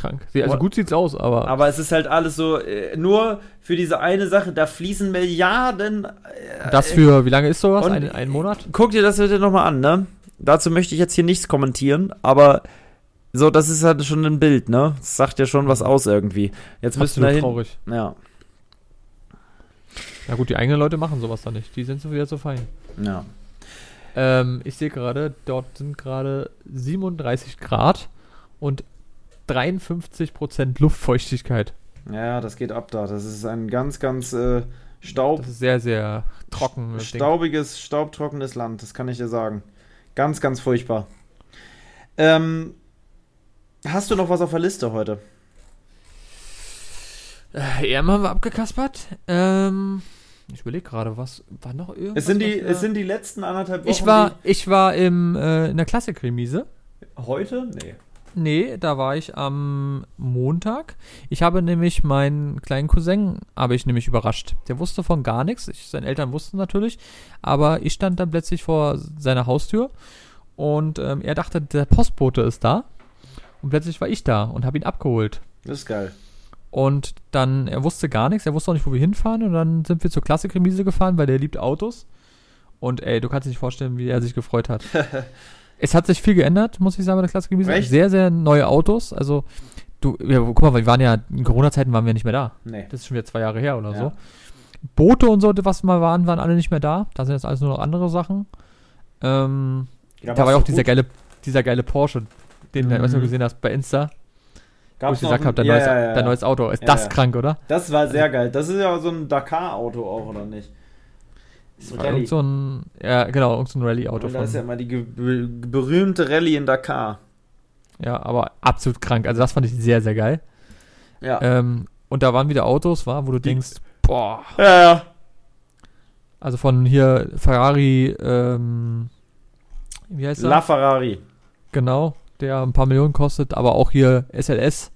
Krank. Also gut sieht's aus, aber, Aber es ist halt alles so, äh, nur für diese eine Sache, da fließen Milliarden. Äh, das für, wie lange ist sowas? Ein, ein Monat? Guck dir das bitte nochmal an, ne? Dazu möchte ich jetzt hier nichts kommentieren, aber so, das ist halt schon ein Bild, ne? Das sagt ja schon was aus irgendwie. Jetzt müssen wir hin. traurig. Ja, Ja gut, die eigenen Leute machen sowas da nicht. Die sind so wieder so fein. ja. Ähm, ich sehe gerade, dort sind gerade 37 Grad und 53% Luftfeuchtigkeit. Ja, das geht ab da. Das ist ein ganz, ganz äh, Staub, Das ist sehr, sehr trocken. das Ding. staubiges, staubtrockenes Land, das kann ich dir sagen. Ganz, ganz furchtbar. Ähm, hast du noch was auf der Liste heute? Äh, haben wir abgekaspert. Ähm, ich überlege gerade, was war noch irgendwas? Es sind, die, es sind die letzten anderthalb Wochen. ich war, ich war im, äh, in der Klassikremise. heute? Nee. Nee, da war ich am Montag. Ich habe nämlich meinen kleinen Cousin, habe ich nämlich überrascht. Der wusste von gar nichts. Ich, seine Eltern wussten natürlich. Aber ich stand dann plötzlich vor seiner Haustür und ähm, er dachte, der Postbote ist da. Und plötzlich war ich da und habe ihn abgeholt. Das ist geil. Und dann, er wusste gar nichts, er wusste auch nicht, wo wir hinfahren. Und dann sind wir zur Klassikremise gefahren, weil der liebt Autos. Und ey, du kannst dir nicht vorstellen, wie er sich gefreut hat. es hat sich viel geändert, muss ich sagen, bei der Klassikremise. Echt? Sehr, sehr neue Autos. Also, du, ja, guck mal, wir waren ja, in Corona-Zeiten waren wir nicht mehr da. Nee. Das ist schon wieder zwei Jahre her oder Ja. so. Boote und so, was mal waren, waren alle nicht mehr da. Da sind jetzt alles nur noch andere Sachen. Ähm, Ja, da war ja auch dieser gut. geile, dieser geile Porsche, den du, was du Mhm. gesehen hast bei Insta, wo Gab's ich gesagt habe, dein, ein- ja, neues, ja, ja, dein neues Auto. Ist das krank, oder? Das war sehr geil. Das ist ja so ein Dakar-Auto auch, oder nicht? Das war irgend so ein, ja, genau, irgend so ein Rallye-Auto Und da von. ist ja immer die berühmte Rallye in Dakar. Ja, aber absolut krank. Also das fand ich sehr, sehr geil. Ja. Ähm, und da waren wieder Autos, war, wo du denkst, boah, ja, ja. also von hier Ferrari, ähm, wie heißt La er? Ferrari. Genau, der ein paar Millionen kostet, aber auch hier SLS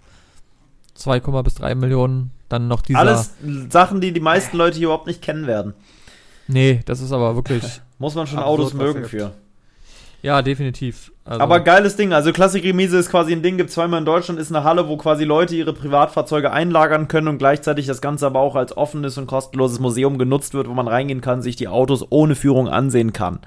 2, bis 3 Millionen. Dann noch dieser. Alles Sachen, die die meisten Leute hier überhaupt nicht kennen werden. Nee, das ist aber wirklich. Muss man schon Autos mögen für. ja, definitiv. Also, Aber geiles Ding. Also Klassik-Remise ist quasi ein Ding, gibt zweimal in Deutschland, ist eine Halle, wo quasi Leute ihre Privatfahrzeuge einlagern können und gleichzeitig das Ganze aber auch als offenes und kostenloses Museum genutzt wird, wo man reingehen kann, sich die Autos ohne Führung ansehen kann.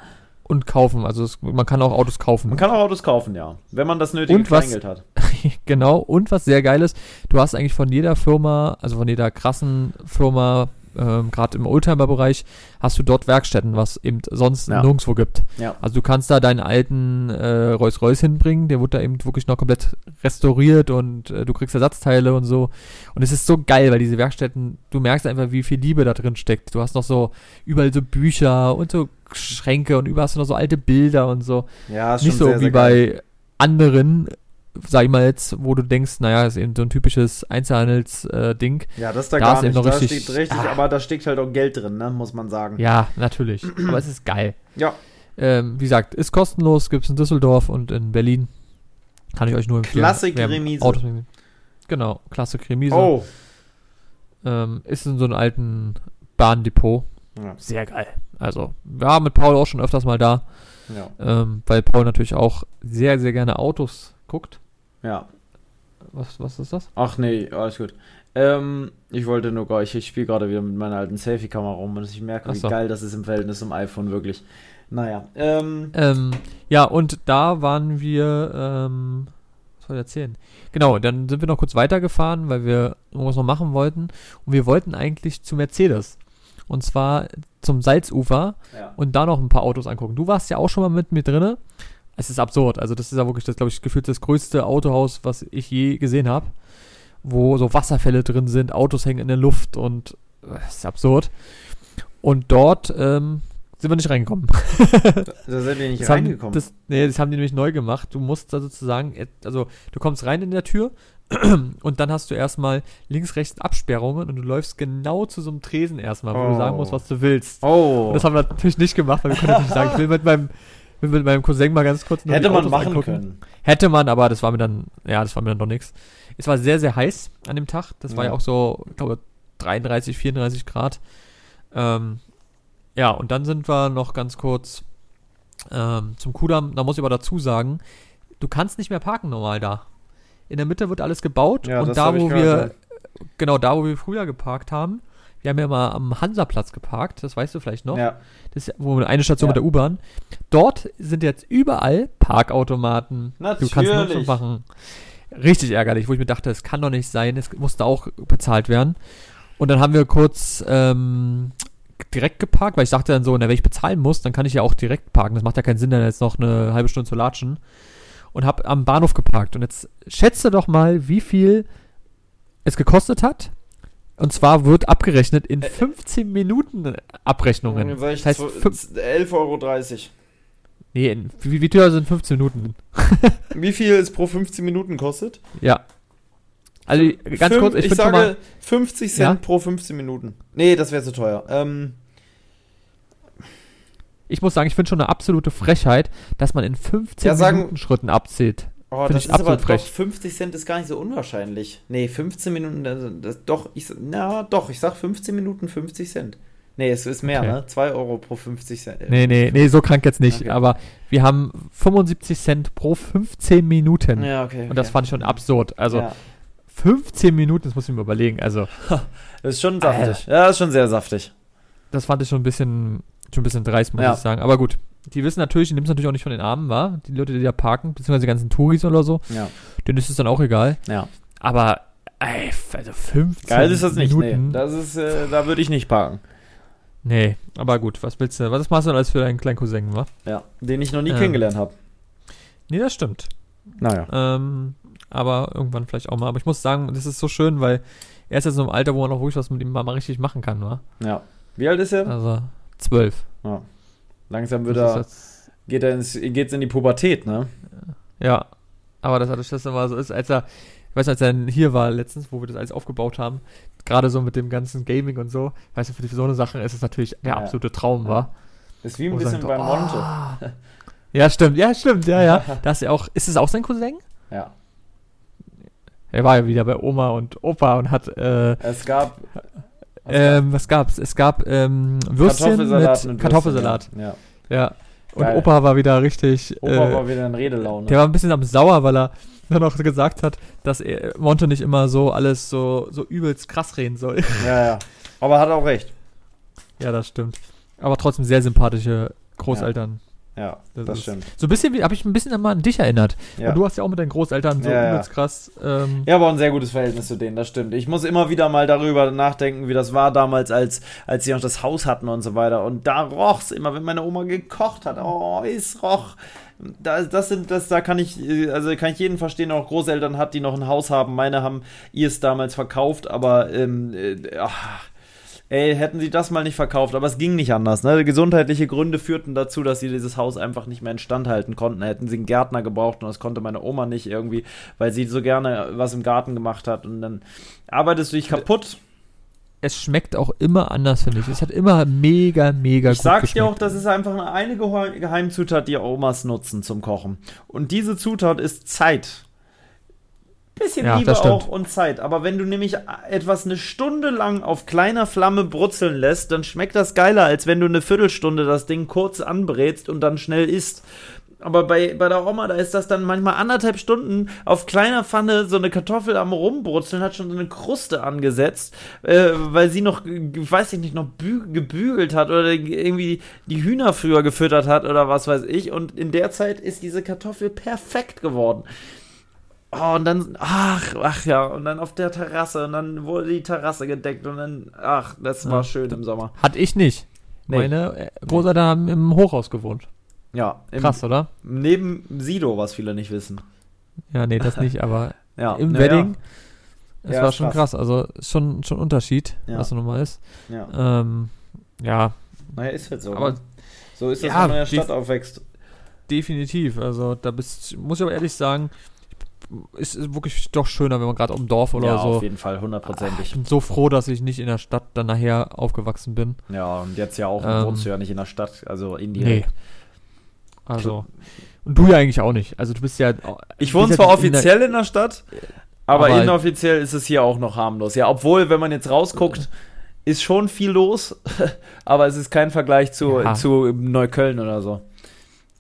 und kaufen. Also es, man kann auch Autos kaufen. Man kann auch Autos kaufen, ja. Wenn man das nötige Und was- Kleingeld hat. genau. Und was sehr geil ist, du hast eigentlich von jeder Firma, also von jeder krassen Firma, ähm, gerade im Oldtimer-Bereich, hast du dort Werkstätten, was eben sonst Ja. nirgendwo gibt. Ja. Also du kannst da deinen alten äh, Rolls-Royce hinbringen, der wird da eben wirklich noch komplett restauriert und äh, du kriegst Ersatzteile und so. Und es ist so geil, weil diese Werkstätten, du merkst einfach, wie viel Liebe da drin steckt. Du hast noch so überall so Bücher und so Schränke und überall hast du noch so alte Bilder und so. Ja, ist Nicht schon so sehr, wie sehr bei anderen, sag ich mal jetzt, wo du denkst, naja, ist eben so ein typisches Einzelhandels-Ding. Ja, das ist da, da gar ist eben nicht. noch da richtig- steht richtig, Ah. aber da steckt halt auch Geld drin, ne, muss man sagen. ja, natürlich. Aber es ist geil. Ja. Ähm, wie gesagt, ist kostenlos, gibt es in Düsseldorf und in Berlin. Kann ich euch nur empfehlen. Klassik Remise. Autos. Genau, Klassik Remise. Oh. Ähm, ist in so einem alten Bahndepot. Ja. Sehr geil. Also, wir waren mit Paul auch schon öfters mal da, Ja. ähm, weil Paul natürlich auch sehr, sehr gerne Autos guckt. Ja. Was, was ist das? Ach nee, alles gut. Ähm, ich wollte nur gar, ich, ich spiele gerade wieder mit meiner alten Selfie-Kamera rum und ich merke, Ach wie so. geil das ist im Verhältnis zum iPhone, wirklich. Naja, ähm, Ähm, ja, und da waren wir, ähm, was soll ich erzählen? Genau, dann sind wir noch kurz weitergefahren, weil wir irgendwas noch machen wollten. Und wir wollten eigentlich zu Mercedes. Und zwar zum Salzufer ja. und da noch ein paar Autos angucken. Du warst ja auch schon mal mit mir drinne. Es ist absurd. Also, das ist ja wirklich, das glaube ich, gefühlt das größte Autohaus, was ich je gesehen habe. Wo so Wasserfälle drin sind, Autos hängen in der Luft und äh, das ist absurd. Und dort ähm, sind wir nicht reingekommen. Da sind wir nicht Das haben, reingekommen. das, nee, das haben die nämlich neu gemacht. Du musst da sozusagen, et- also du kommst rein in der Tür und dann hast du erstmal links, rechts Absperrungen und du läufst genau zu so einem Tresen erstmal, wo Oh. du sagen musst, was du willst. oh, Und das haben wir natürlich nicht gemacht, weil wir können natürlich sagen, ich will mit meinem, will mit meinem Cousin mal ganz kurz hätte man machen angucken. können. Hätte man, aber das war mir dann, ja, das war mir dann doch nichts. Es war sehr, sehr heiß an dem Tag. Das war Ja. ja auch so, ich glaube, 33, 34 Grad. Ähm, ja, und dann sind wir noch ganz kurz ähm, zum Kudamm. Da muss ich aber dazu sagen, du kannst nicht mehr parken normal da. In der Mitte wird alles gebaut Ja, und da, wo gehört, wir, genau da, wo wir früher geparkt haben, wir haben ja mal am Hansaplatz geparkt, das weißt du vielleicht noch. Ja, Das ist wo eine Station Ja. mit der U-Bahn. Dort sind jetzt überall Parkautomaten. Du kannst Natürlich. Nutzung machen. Richtig ärgerlich, wo ich mir dachte, es kann doch nicht sein, es musste auch bezahlt werden. Und dann haben wir kurz ähm, direkt geparkt, weil ich dachte dann so, na, wenn ich bezahlen muss, dann kann ich ja auch direkt parken. Das macht ja keinen Sinn, dann jetzt noch eine halbe Stunde zu latschen. Und habe am Bahnhof geparkt. Und jetzt schätze doch mal, wie viel es gekostet hat. Und zwar wird abgerechnet in 15 Minuten Abrechnungen. Dann sag ich Das heißt, zw- fünf- 11,30 Euro. Nee, wie, wie teuer sind 15 Minuten? Wie viel es pro 15 Minuten kostet? Ja. Also ganz Fünf- kurz, ich, ich sage mal, 50 Cent Ja? pro 15 Minuten. Nee, das wäre zu teuer. Ähm, ich muss sagen, ich finde schon eine absolute Frechheit, dass man in 15 Ja, sagen- Minuten Schritten abzählt. Oh, Find das ich ist aber frech. doch 50 Cent ist gar nicht so unwahrscheinlich. Nee, 15 Minuten, das, das, doch, ich, na doch, ich sag 15 Minuten 50 Cent. Nee, es ist mehr, Okay. ne? 2 Euro pro 50 Cent. Nee, nee, nee, so krank jetzt nicht. Okay. Aber wir haben 75 Cent pro 15 Minuten. Ja, okay. Und das okay. fand ich schon absurd. Also ja. 15 Minuten, das muss ich mir überlegen. Also Das ist schon saftig. Ja, das ist schon sehr saftig. das fand ich schon ein bisschen, schon ein bisschen dreist, muss Ja. ich sagen. Aber gut. Die wissen natürlich, die es natürlich auch nicht von den Armen, war. Die Leute, die da parken, beziehungsweise die ganzen Touris oder so, Ja. denen ist es dann auch egal. Ja. Aber, ey, also 15 Geil ist das nicht, Minuten. nee. Das ist, äh, da würde ich nicht parken. Nee, aber gut, was willst du, was machst du denn alles für deinen kleinen Cousin, wa? Ja. Den ich noch nie Ähm. kennengelernt habe. Nee, das stimmt. Naja. Ähm, aber irgendwann vielleicht auch mal. Aber ich muss sagen, das ist so schön, weil er ist jetzt so im Alter, wo man auch wirklich was mit ihm mal mal richtig machen kann, wa? Ja. Wie alt ist er? Also, zwölf. Ja. Langsam wird Das er, jetzt- geht er ins, geht's in die Pubertät, ne? Ja, aber das dadurch, dass er mal so ist, als er, ich weiß, als er hier war letztens, wo wir das alles aufgebaut haben, gerade so mit dem ganzen Gaming und so, weißt du, für so eine Sache ist es natürlich der Ja. absolute Traum, war. Ist wie ein Wo bisschen sagt bei Monte. "Oh." Ja, stimmt, ja, stimmt, ja, ja. Das ist ja auch, ist es auch sein Cousin? Ja. Er war ja wieder bei Oma und Opa und hat, äh, Es gab, Ähm, was gab's? Es gab ähm, Würstchen Kartoffelsalat mit, mit Kartoffelsalat. Würstchen, Ja. Ja. Und Geil. Opa war wieder richtig. Opa äh, war wieder in Redelaune. der war ein bisschen am sauer, weil er dann auch gesagt hat, dass er Monte nicht immer so alles so, so übelst krass reden soll. ja, ja. Aber hat auch recht. ja, das stimmt. Aber trotzdem sehr sympathische Großeltern. Ja, Das das, ist- stimmt. So ein bisschen wie, habe ich ein bisschen mal an dich erinnert. Ja. Und du hast ja auch mit deinen Großeltern so Ja, ja. krass. Ähm, Ja, aber ein sehr gutes Verhältnis zu denen, das stimmt. Ich muss immer wieder mal darüber nachdenken, wie das war damals, als, als sie noch das Haus hatten und so weiter. Und da roch's immer, wenn meine Oma gekocht hat. Oh, es roch. Da, das sind, das, da kann ich, äh, also kann ich jeden verstehen, der auch Großeltern hat, die noch ein Haus haben. Meine haben ihrs damals verkauft, aber ähm, äh, ach, ey, hätten sie das mal nicht verkauft, aber es ging nicht anders. Ne? Gesundheitliche Gründe führten dazu, dass sie dieses Haus einfach nicht mehr instand halten konnten. Hätten sie einen Gärtner gebraucht und das konnte meine Oma nicht irgendwie, weil sie so gerne was im Garten gemacht hat und dann arbeitest du dich kaputt. es schmeckt auch immer anders, finde ich. Es hat immer mega, mega Ich gut sag dir auch, das ist einfach eine, eine Geheim- Geheimzutat, die Omas nutzen zum Kochen. Und diese Zutat ist Zeit. Bisschen Ja, Liebe auch und Zeit. Aber wenn du nämlich etwas eine Stunde lang auf kleiner Flamme brutzeln lässt, dann schmeckt das geiler, als wenn du eine Viertelstunde das Ding kurz anbrätst und dann schnell isst. Aber bei, bei der Oma, da ist das dann manchmal anderthalb Stunden auf kleiner Pfanne so eine Kartoffel am Rumbrutzeln, hat schon so eine Kruste angesetzt, äh, weil sie noch, weiß ich nicht, noch bü gebügelt hat oder irgendwie die Hühner früher gefüttert hat oder was weiß ich. Und in der Zeit ist diese Kartoffel perfekt geworden. Oh, und dann, ach, ach ja, und dann auf der Terrasse und dann wurde die Terrasse gedeckt und dann, ach, das war Ja. schön im Sommer. Hatte ich nicht. Nee. Meine äh, Großeltern haben im Hochhaus gewohnt. Ja, im, Krass, oder? Neben Sido, was viele nicht wissen. Ja, nee, das nicht, aber Ja, im na Wedding, es Ja, war schon krass. krass. Also schon, schon ein Unterschied, Ja. was nochmal ist. Ja, ja. Ähm, ja, Naja, ist halt so. aber ne? so ist das, ja, wenn man in der Stadt aufwächst. definitiv. Also da bist, muss ich aber ehrlich sagen, ist, wirklich doch schöner, wenn man gerade im Dorf oder ja, so. auf jeden Fall, Ich hundertprozentig. bin so froh, dass ich nicht in der Stadt dann nachher aufgewachsen bin. Ja, und jetzt ja auch, Ähm, wohnst du ja nicht in der Stadt, also Nee. indirekt. Also. Und du ja eigentlich auch nicht. Also du bist ja. Ich wohne bist ja zwar in der- offiziell in der Stadt, aber, Aber- inoffiziell ist es hier auch noch harmlos. Ja, obwohl, wenn man jetzt rausguckt, ist schon viel los, aber es ist kein Vergleich zu, Ja. zu Neukölln oder so.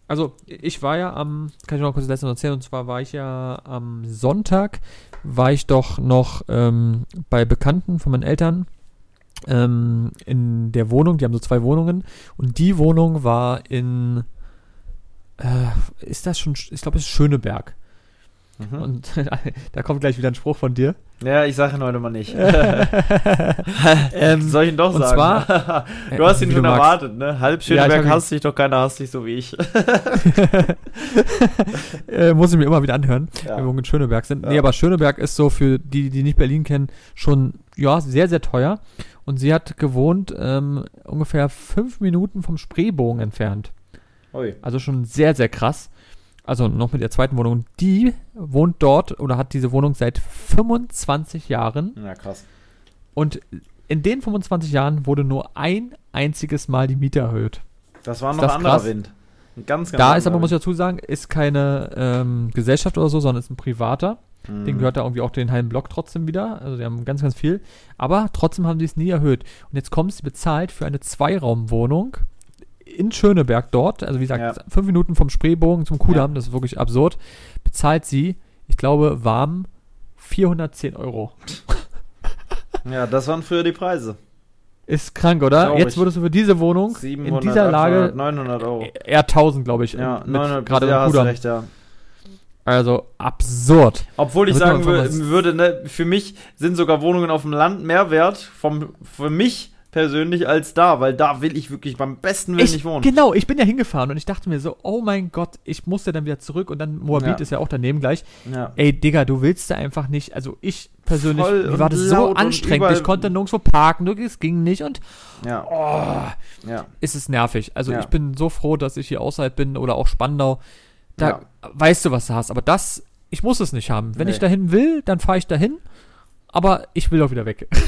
Also, ich war ja am, kann ich noch kurz das letzte noch erzählen, und zwar war ich ja am Sonntag, war ich doch noch ähm, bei Bekannten von meinen Eltern ähm, in der Wohnung, die haben so zwei Wohnungen, und die Wohnung war in, äh, ist das schon, ich glaube, es ist Schöneberg. Mhm. Und da kommt gleich wieder ein Spruch von dir. Ja, ich sage ihn heute mal nicht. ähm, Soll ich ihn doch und sagen? zwar- du hast ihn schon erwartet, ne? Halb Ja, ich Schöneberg ihn- hasst dich doch keiner hasst dich so wie ich. äh, muss ich mir immer wieder anhören, Ja. wenn wir in Schöneberg sind. Ja. Nee, aber Schöneberg ist so für die, die nicht Berlin kennen, schon ja sehr, sehr teuer. Und sie hat gewohnt ähm, ungefähr fünf Minuten vom Spreebogen entfernt. Ui. Also schon sehr, sehr krass. Also noch mit der zweiten Wohnung. Die wohnt dort oder hat diese Wohnung seit 25 Jahren. Ja, krass. Und in den 25 Jahren wurde nur ein einziges Mal die Miete erhöht. Das war noch das anderer krass? Wind. Ein ganz, ganz Da ist aber, anderer muss ich dazu sagen, ist keine ähm, Gesellschaft oder so, sondern ist ein privater. Wind. Den Mhm. gehört da irgendwie auch den halben Block trotzdem wieder. Also die haben ganz, ganz viel. Aber trotzdem haben die es nie erhöht. Und jetzt kommt sie bezahlt für eine Zweiraumwohnung in Schöneberg dort. Also wie gesagt, Ja. fünf Minuten vom Spreebogen zum Kudamm. Das ist wirklich absurd. Bezahlt sie, ich glaube, warm 410 Euro. Ja, das waren früher die Preise. Ist krank, oder? Traurig. Jetzt würdest du für diese Wohnung 700, in dieser 800, Lage 900 Euro. eher 1000, glaube ich. Ja, mit- 900 gerade ja, im Kudamm. recht, ja. Also absurd. Obwohl ich sagen würde, ne, für mich sind sogar Wohnungen auf dem Land mehr wert, vom, für mich persönlich, als da, weil da will ich wirklich beim besten Willen Ich, nicht wohnen. genau, ich bin ja hingefahren und ich dachte mir so, oh mein Gott, ich musste dann wieder zurück und dann Moabit Ja. ist ja auch daneben gleich. Ja. Ey, Digga, du willst da einfach nicht, also ich persönlich, Voll mir war das so anstrengend, ich konnte nirgendwo parken, es ging nicht und Ja, oh, ja. ist es nervig. Also Ja. ich bin so froh, dass ich hier außerhalb bin oder auch Spandau. Da Ja. weißt du, was du hast, aber das, ich muss es nicht haben. Wenn Nee. ich dahin will, dann fahre ich dahin, aber ich will auch wieder weg.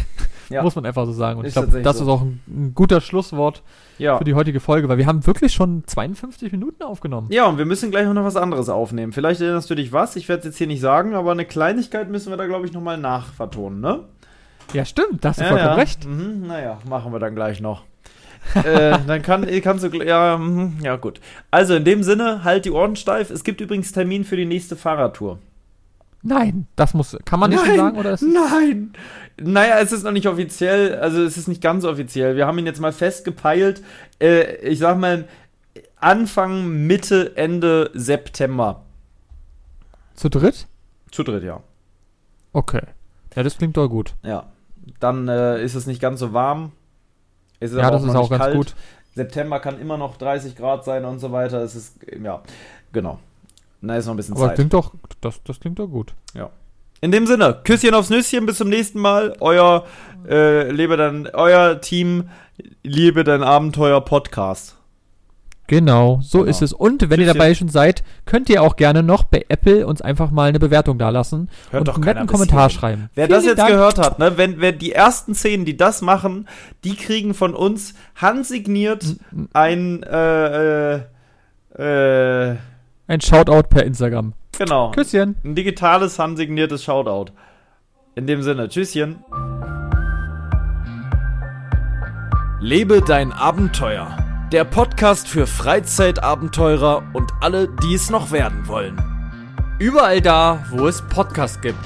Ja. Muss man einfach so sagen. Und Ist ich glaube, das so. ist auch ein, ein guter Schlusswort Ja. für die heutige Folge, weil wir haben wirklich schon 52 Minuten aufgenommen. ja, und wir müssen gleich noch was anderes aufnehmen. Vielleicht erinnerst du dich was, ich werde es jetzt hier nicht sagen, aber eine Kleinigkeit müssen wir da, glaube ich, nochmal nachvertonen, ne? Ja, stimmt, da hast du Ja, vollkommen recht. Mhm, naja, machen wir dann gleich noch. äh, dann kann, kannst du, ja, mhm, ja gut. Also in dem Sinne, halt die Ohren steif. Es gibt übrigens Termin für die nächste Fahrradtour. Nein, das muss, kann man nicht schon sagen, oder ist Nein! Naja, es ist noch nicht offiziell, also es ist nicht ganz offiziell. Wir haben ihn jetzt mal festgepeilt. Äh, ich sag mal, Anfang, Mitte, Ende September. zu dritt? Zu dritt, ja. Okay. Ja, das klingt doch gut. Ja. Dann äh, ist es nicht ganz so warm. Es ist Ja, aber das ist noch auch nicht ganz kalt. gut. September kann immer noch 30 Grad sein und so weiter. Es ist, ja, genau. Na, ist noch ein bisschen Aber Zeit. klingt doch, das, das klingt doch gut. In dem Sinne, Küsschen aufs Nüsschen, bis zum nächsten Mal. Euer, äh, lebe dein, euer Team, liebe dein Abenteuer Podcast. Genau, so Genau. ist es. Und wenn ihr Tschüsschen. dabei schon seid, könnt ihr auch gerne noch bei Apple uns einfach mal eine Bewertung dalassen Hört und doch einen netten Kommentar hierhin. schreiben. Wer Vielen das jetzt Dank. gehört hat, ne, wenn, wenn die ersten zehn, die das machen, die kriegen von uns handsigniert ein, äh, äh, äh, Ein Shoutout per Instagram. genau, Küsschen. ein digitales handsigniertes Shoutout. In dem Sinne, Tschüsschen. Lebe dein Abenteuer. Der Podcast für Freizeitabenteurer und alle, die es noch werden wollen. Überall da, wo es Podcasts gibt.